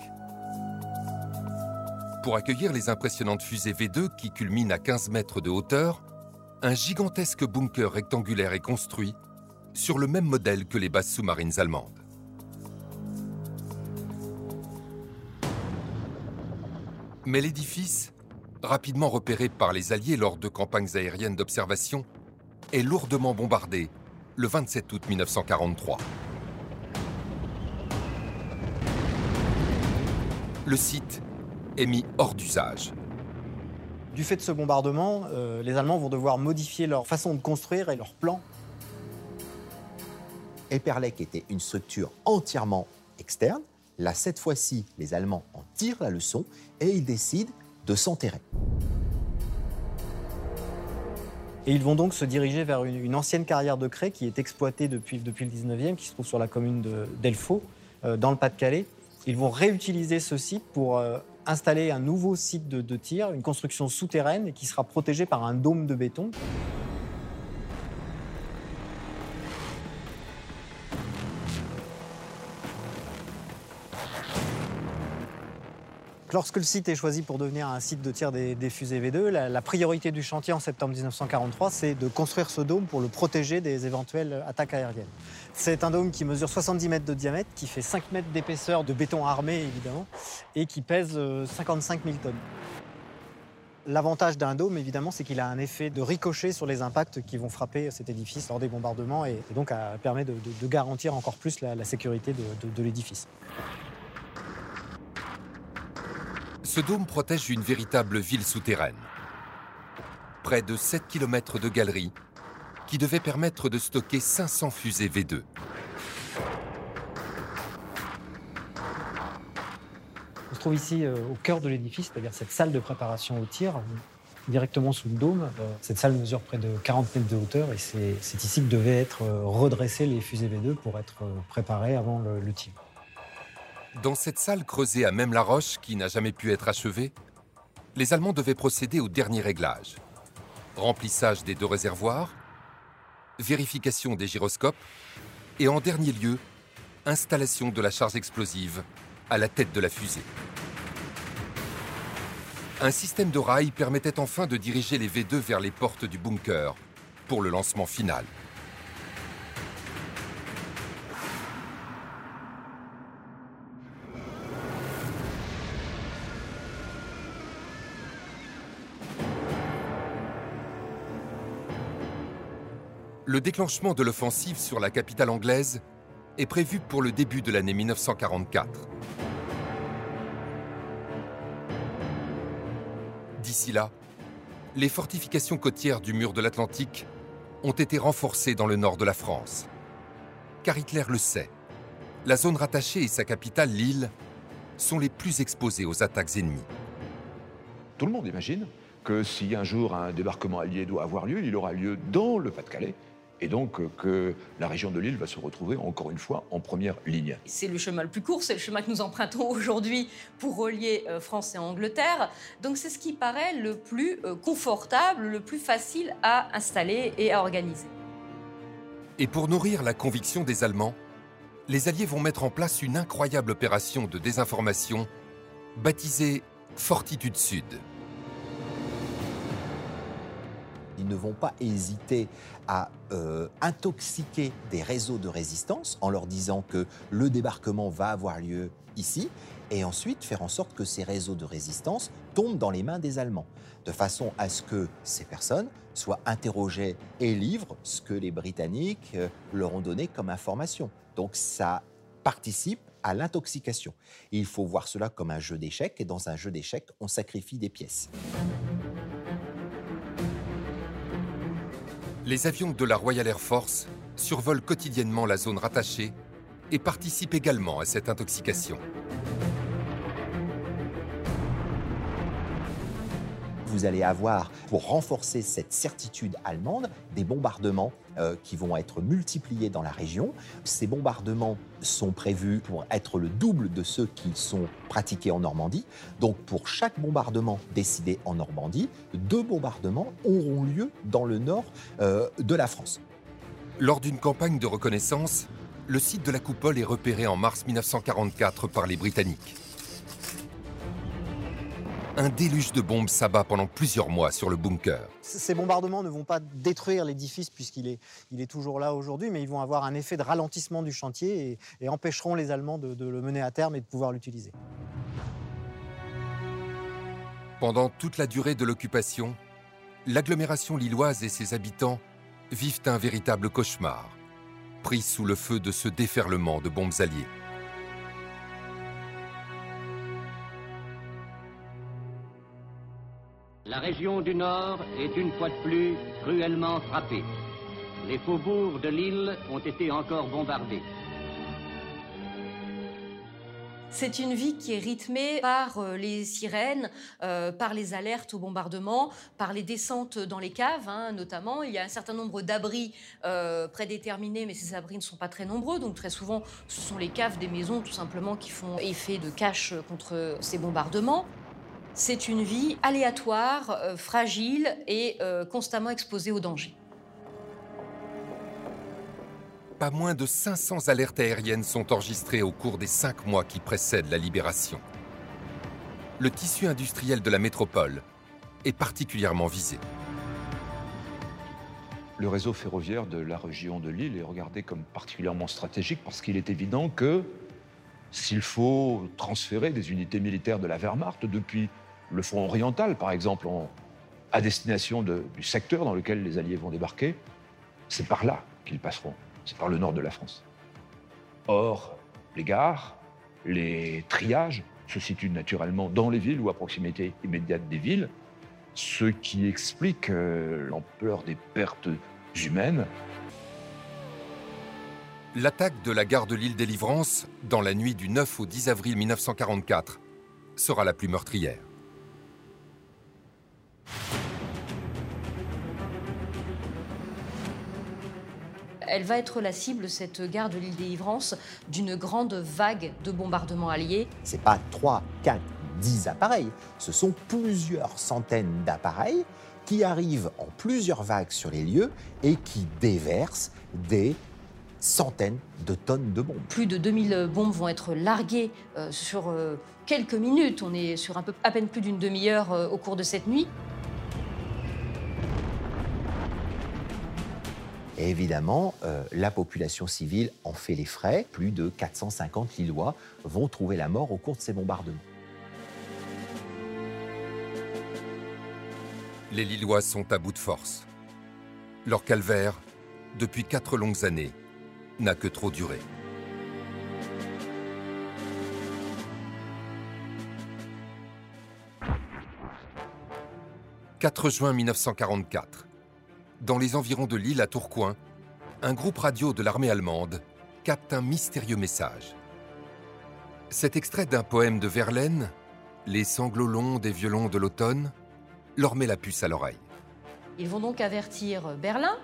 Pour accueillir les impressionnantes fusées V2 qui culminent à 15 mètres de hauteur, un gigantesque bunker rectangulaire est construit sur le même modèle que les bases sous-marines allemandes. Mais l'édifice, rapidement repéré par les Alliés lors de campagnes aériennes d'observation, est lourdement bombardé le 27 août 1943. Le site est mis hors d'usage. Du fait de ce bombardement, euh, les Allemands vont devoir modifier leur façon de construire et leur plan. Eperlec était une structure entièrement externe. Là, cette fois-ci, les Allemands en tirent la leçon et ils décident de s'enterrer. Et ils vont donc se diriger vers une, ancienne carrière de craie qui est exploitée depuis, depuis le 19e, qui se trouve sur la commune de- d'Elfaux, euh, dans le Pas-de-Calais. Ils vont réutiliser ce site pour euh, installer un nouveau site de, de tir, une construction souterraine qui sera protégée par un dôme de béton. Lorsque le site est choisi pour devenir un site de tir des, fusées V2, la, priorité du chantier en septembre 1943, c'est de construire ce dôme pour le protéger des éventuelles attaques aériennes. C'est un dôme qui mesure 70 mètres de diamètre, qui fait 5 mètres d'épaisseur de béton armé évidemment, et qui pèse euh, 55 000 tonnes. L'avantage d'un dôme, évidemment, c'est qu'il a un effet de ricochet sur les impacts qui vont frapper cet édifice lors des bombardements et, donc euh, permet de, garantir encore plus la, sécurité de l'édifice. Ce dôme protège une véritable ville souterraine. Près de 7 km de galeries qui devaient permettre de stocker 500 fusées V2. On se trouve ici euh, au cœur de l'édifice, c'est-à-dire cette salle de préparation au tir, directement sous le dôme. Euh, Cette salle mesure près de 40 mètres de hauteur et c'est ici que devaient être euh, redressées les fusées V2 pour être préparées avant le tir. Dans cette salle creusée à même la roche qui n'a jamais pu être achevée, les Allemands devaient procéder au dernier réglage. Remplissage des deux réservoirs, vérification des gyroscopes et en dernier lieu, installation de la charge explosive à la tête de la fusée. Un système de rails permettait enfin de diriger les V2 vers les portes du bunker pour le lancement final. Le déclenchement de l'offensive sur la capitale anglaise est prévu pour le début de l'année 1944. D'ici là, les fortifications côtières du mur de l'Atlantique ont été renforcées dans le nord de la France. Car Hitler le sait, la zone rattachée et sa capitale, Lille, sont les plus exposées aux attaques ennemies. Tout le monde imagine que si un jour un débarquement allié doit avoir lieu, il aura lieu dans le Pas-de-Calais, et donc euh, que la région de l'île va se retrouver encore une fois en première ligne. C'est le chemin le plus court, c'est le chemin que nous empruntons aujourd'hui pour relier euh, France et Angleterre. Donc c'est ce qui paraît le plus euh, confortable, le plus facile à installer et à organiser. Et pour nourrir la conviction des Allemands, les Alliés vont mettre en place une incroyable opération de désinformation baptisée Fortitude Sud. Ils ne vont pas hésiter à euh, intoxiquer des réseaux de résistance en leur disant que le débarquement va avoir lieu ici et ensuite faire en sorte que ces réseaux de résistance tombent dans les mains des Allemands, de façon à ce que ces personnes soient interrogées et livrent ce que les Britanniques euh, leur ont donné comme information. Donc ça participe à l'intoxication. Il faut voir cela comme un jeu d'échecs et dans un jeu d'échecs, on sacrifie des pièces. Les avions de la Royal Air Force survolent quotidiennement la zone rattachée et participent également à cette intoxication. Vous allez avoir, pour renforcer cette certitude allemande, des bombardements euh, qui vont être multipliés dans la région. Ces bombardements sont prévus pour être le double de ceux qui sont pratiqués en Normandie. Donc pour chaque bombardement décidé en Normandie, deux bombardements auront lieu dans le nord euh, de la France. Lors d'une campagne de reconnaissance, le site de la coupole est repéré en mars 1944 par les Britanniques. Un déluge de bombes s'abat pendant plusieurs mois sur le bunker. Ces bombardements ne vont pas détruire l'édifice puisqu'il est, il est toujours là aujourd'hui, mais ils vont avoir un effet de ralentissement du chantier et, et empêcheront les Allemands de, de le mener à terme et de pouvoir l'utiliser. Pendant toute la durée de l'occupation, l'agglomération lilloise et ses habitants vivent un véritable cauchemar pris sous le feu de ce déferlement de bombes alliées. La région du Nord est une fois de plus cruellement frappée. Les faubourgs de l'île ont été encore bombardés. C'est une vie qui est rythmée par euh, les sirènes, euh, par les alertes au bombardement, par les descentes dans les caves, hein, notamment. Il y a un certain nombre d'abris euh, prédéterminés, mais ces abris ne sont pas très nombreux. Donc très souvent, ce sont les caves des maisons, tout simplement, qui font effet de cache contre ces bombardements. C'est une vie aléatoire, euh, fragile et euh, constamment exposée au danger. Pas moins de 500 alertes aériennes sont enregistrées au cours des cinq mois qui précèdent la libération. Le tissu industriel de la métropole est particulièrement visé. Le réseau ferroviaire de la région de Lille est regardé comme particulièrement stratégique parce qu'il est évident que s'il faut transférer des unités militaires de la Wehrmacht depuis le front oriental, par exemple, à destination de- du secteur dans lequel les Alliés vont débarquer, c'est par là qu'ils passeront. C'est par le nord de la France. Or, les gares, les triages se situent naturellement dans les villes ou à proximité immédiate des villes, ce qui explique euh, l'ampleur des pertes humaines. L'attaque de la gare de l'île Délivrance, dans la nuit du 9 au 10 avril 1944, sera la plus meurtrière. Elle va être la cible, cette gare de l'île des Livrances, d'une grande vague de bombardements alliés. C'est pas 3, 4, 10 appareils. Ce sont plusieurs centaines d'appareils qui arrivent en plusieurs vagues sur les lieux et qui déversent des centaines de tonnes de bombes. Plus de 2000 bombes vont être larguées euh, sur euh, quelques minutes. On est sur un peu, à peine plus d'une demi-heure euh, au cours de cette nuit. Évidemment, euh, la population civile en fait les frais. Plus de 450 Lillois vont trouver la mort au cours de ces bombardements. Les Lillois sont à bout de force. Leur calvaire, depuis quatre longues années, n'a que trop duré. « 4 juin 1944. Dans les environs de Lille à Tourcoing, un groupe radio de l'armée allemande capte un mystérieux message. Cet extrait d'un poème de Verlaine, Les sanglots longs des violons de l'automne, leur met la puce à l'oreille. Ils vont donc avertir Berlin,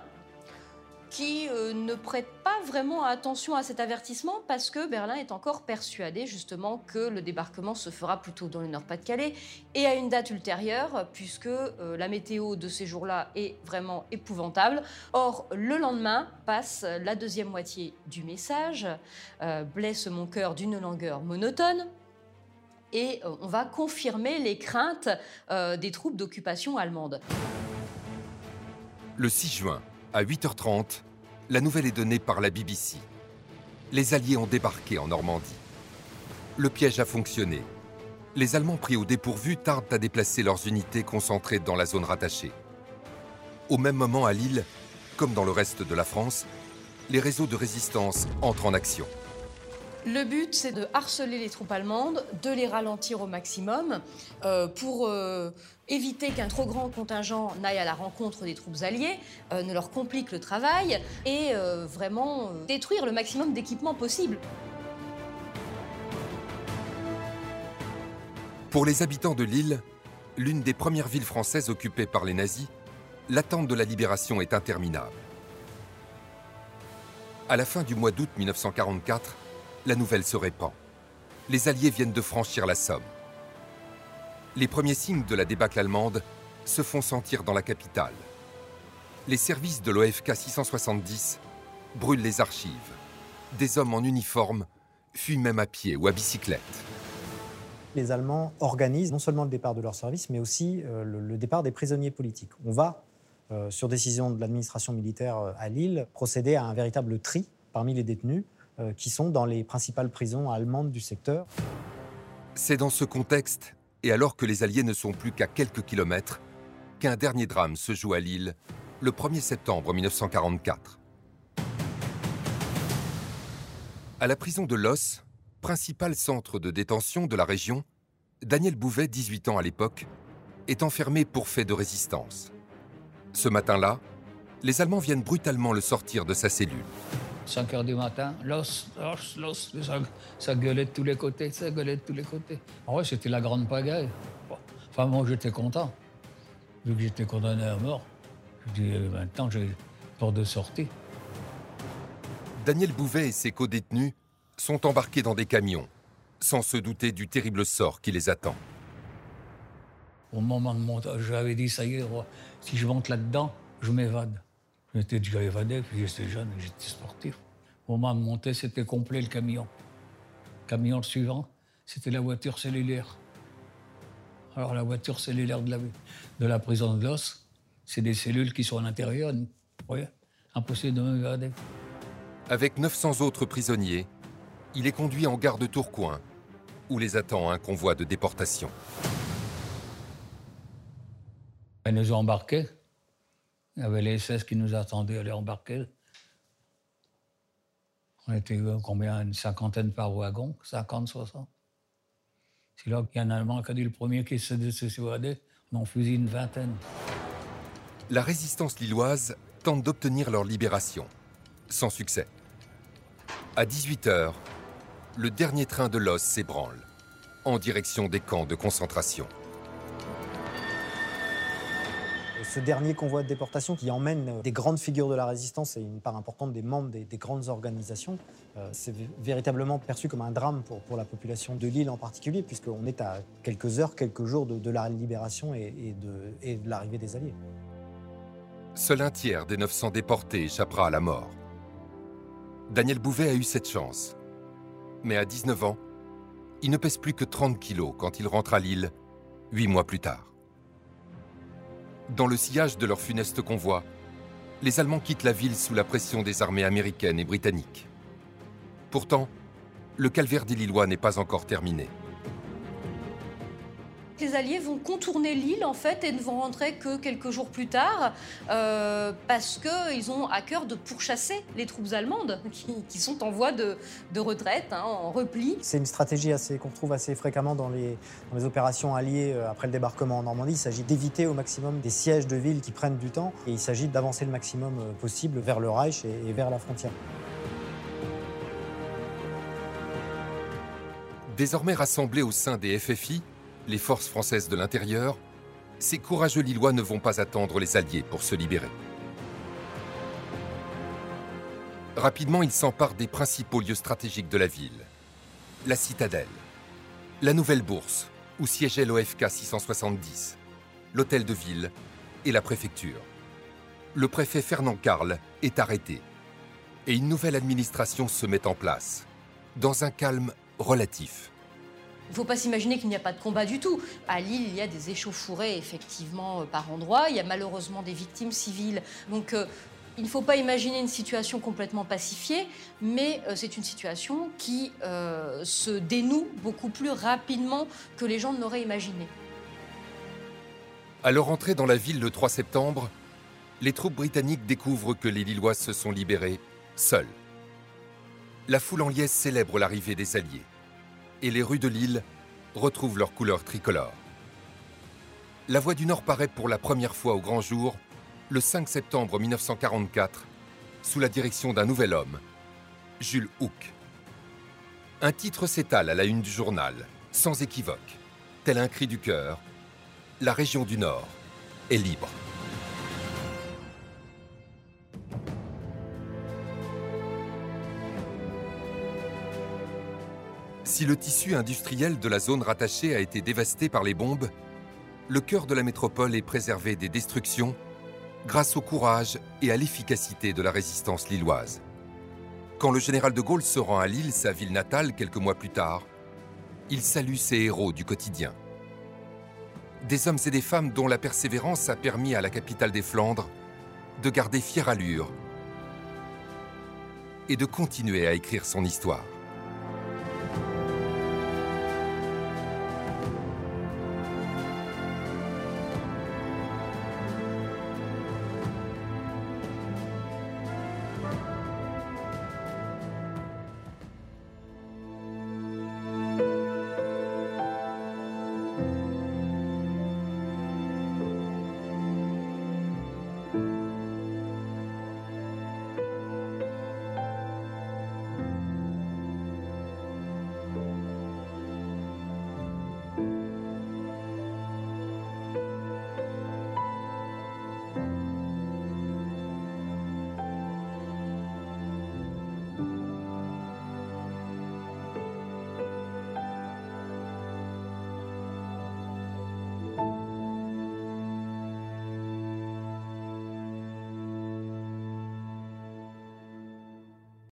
qui euh, ne prête pas vraiment attention à cet avertissement parce que Berlin est encore persuadé justement que le débarquement se fera plutôt dans le Nord-Pas-de-Calais et à une date ultérieure puisque euh, la météo de ces jours-là est vraiment épouvantable. Or, le lendemain passe la deuxième moitié du message, euh, blesse mon cœur d'une langueur monotone. Et on va confirmer les craintes des troupes d'occupation allemandes. Le 6 juin, à 8h30, la nouvelle est donnée par la BBC. Les Alliés ont débarqué en Normandie. Le piège a fonctionné. Les Allemands pris au dépourvu tardent à déplacer leurs unités concentrées dans la zone rattachée. Au même moment, à Lille, comme dans le reste de la France, les réseaux de résistance entrent en action. Le but, c'est de harceler les troupes allemandes, de les ralentir au maximum euh, pour euh, éviter qu'un trop grand contingent n'aille à la rencontre des troupes alliées, euh, ne leur complique le travail et vraiment détruire le maximum d'équipements possible. Pour les habitants de Lille, l'une des premières villes françaises occupées par les nazis, l'attente de la libération est interminable. À la fin du mois d'août 1944, la nouvelle se répand. Les Alliés viennent de franchir la Somme. Les premiers signes de la débâcle allemande se font sentir dans la capitale. Les services de l'OFK 670 brûlent les archives. Des hommes en uniforme fuient même à pied ou à bicyclette. Les Allemands organisent non seulement le départ de leur service, mais aussi euh, le, départ des prisonniers politiques. On va, euh, sur décision de l'administration militaire euh, à Lille, procéder à un véritable tri parmi les détenus qui sont dans les principales prisons allemandes du secteur. C'est dans ce contexte, et alors que les Alliés ne sont plus qu'à quelques kilomètres, qu'un dernier drame se joue à Lille le 1er septembre 1944. À la prison de Los, principal centre de détention de la région, Daniel Bouvet, 18 ans à l'époque, est enfermé pour fait de résistance. Ce matin-là, les Allemands viennent brutalement le sortir de sa cellule. 5 heures du matin, los, los, los, ça, ça gueulait de tous les côtés, ça gueulait de tous les côtés. En vrai, c'était la grande pagaille. Enfin, moi, j'étais content. Vu que j'étais condamné à mort, je dis, euh, maintenant, j'ai porte de sortie. Daniel Bouvet et ses co-détenus sont embarqués dans des camions, sans se douter du terrible sort qui les attend. Au moment de montage, j'avais dit, ça y est, si je monte là-dedans, je m'évade. J'étais déjà évadé, puis j'étais jeune, j'étais sportif. Au moment de monter, c'était complet le camion. Le camion suivant, c'était la voiture cellulaire. Alors la voiture cellulaire de la, de la prison de Los, c'est des cellules qui sont à l'intérieur. Voyez Impossible de m'évader. Avec 900 autres prisonniers, il est conduit en gare de Tourcoing, où les attend un convoi de déportation. Ils nous ont embarqués. Il y avait les SS qui nous attendaient à les embarquer. On était euh, combien? Une cinquantaine par wagon 50, 60 C'est là qu'il y a un Allemand qui a dit le premier qui s'est s'évader. On en fusille une vingtaine. La résistance lilloise tente d'obtenir leur libération. Sans succès. À 18h, le dernier train de l'os s'ébranle, en direction des camps de concentration. Ce dernier convoi de déportation qui emmène des grandes figures de la résistance et une part importante des membres des, des grandes organisations, euh, c'est véritablement perçu comme un drame pour, la population de l'île en particulier, puisqu'on est à quelques heures, quelques jours de, la libération et, et de, et de l'arrivée des Alliés. Seul un tiers des 900 déportés échappera à la mort. Daniel Bouvet a eu cette chance. Mais à 19 ans, il ne pèse plus que 30 kilos quand il rentre à Lille, huit mois plus tard. Dans le sillage de leur funeste convoi, les Allemands quittent la ville sous la pression des armées américaines et britanniques. Pourtant, le calvaire des Lillois n'est pas encore terminé. Les Alliés vont contourner l'île en fait et ne vont rentrer que quelques jours plus tard euh, parce qu'ils ont à cœur de pourchasser les troupes allemandes qui, qui sont en voie de, de retraite, hein, en repli. C'est une stratégie assez, qu'on retrouve assez fréquemment dans les, dans les opérations alliées euh, après le débarquement en Normandie. Il s'agit d'éviter au maximum des sièges de villes qui prennent du temps et il s'agit d'avancer le maximum euh, possible vers le Reich et, et vers la frontière. Désormais rassemblés au sein des FFI, les forces françaises de l'intérieur, ces courageux Lillois ne vont pas attendre les Alliés pour se libérer. Rapidement, ils s'emparent des principaux lieux stratégiques de la ville. La citadelle, la nouvelle bourse, où siégeait l'OFK 670, l'hôtel de ville et la préfecture. Le préfet Fernand Carl est arrêté et une nouvelle administration se met en place, dans un calme relatif. Il ne faut pas s'imaginer qu'il n'y a pas de combat du tout. À Lille, il y a des échauffourées, effectivement, euh, par endroits. Il y a malheureusement des victimes civiles. Donc, euh, il ne faut pas imaginer une situation complètement pacifiée, mais euh, c'est une situation qui se dénoue beaucoup plus rapidement que les gens ne l'auraient imaginé. À leur entrée dans la ville le 3 septembre, les troupes britanniques découvrent que les Lillois se sont libérés seuls. La foule en liesse célèbre l'arrivée des Alliés et les rues de Lille retrouvent leur couleur tricolore. La Voix du Nord paraît pour la première fois au grand jour le 5 septembre 1944 sous la direction d'un nouvel homme, Jules Houck. Un titre s'étale à la une du journal, sans équivoque, tel un cri du cœur. La région du Nord est libre. Si le tissu industriel de la zone rattachée a été dévasté par les bombes, le cœur de la métropole est préservé des destructions grâce au courage et à l'efficacité de la résistance lilloise. Quand le général de Gaulle se rend à Lille, sa ville natale, quelques mois plus tard, il salue ses héros du quotidien. Des hommes et des femmes dont la persévérance a permis à la capitale des Flandres de garder fière allure et de continuer à écrire son histoire.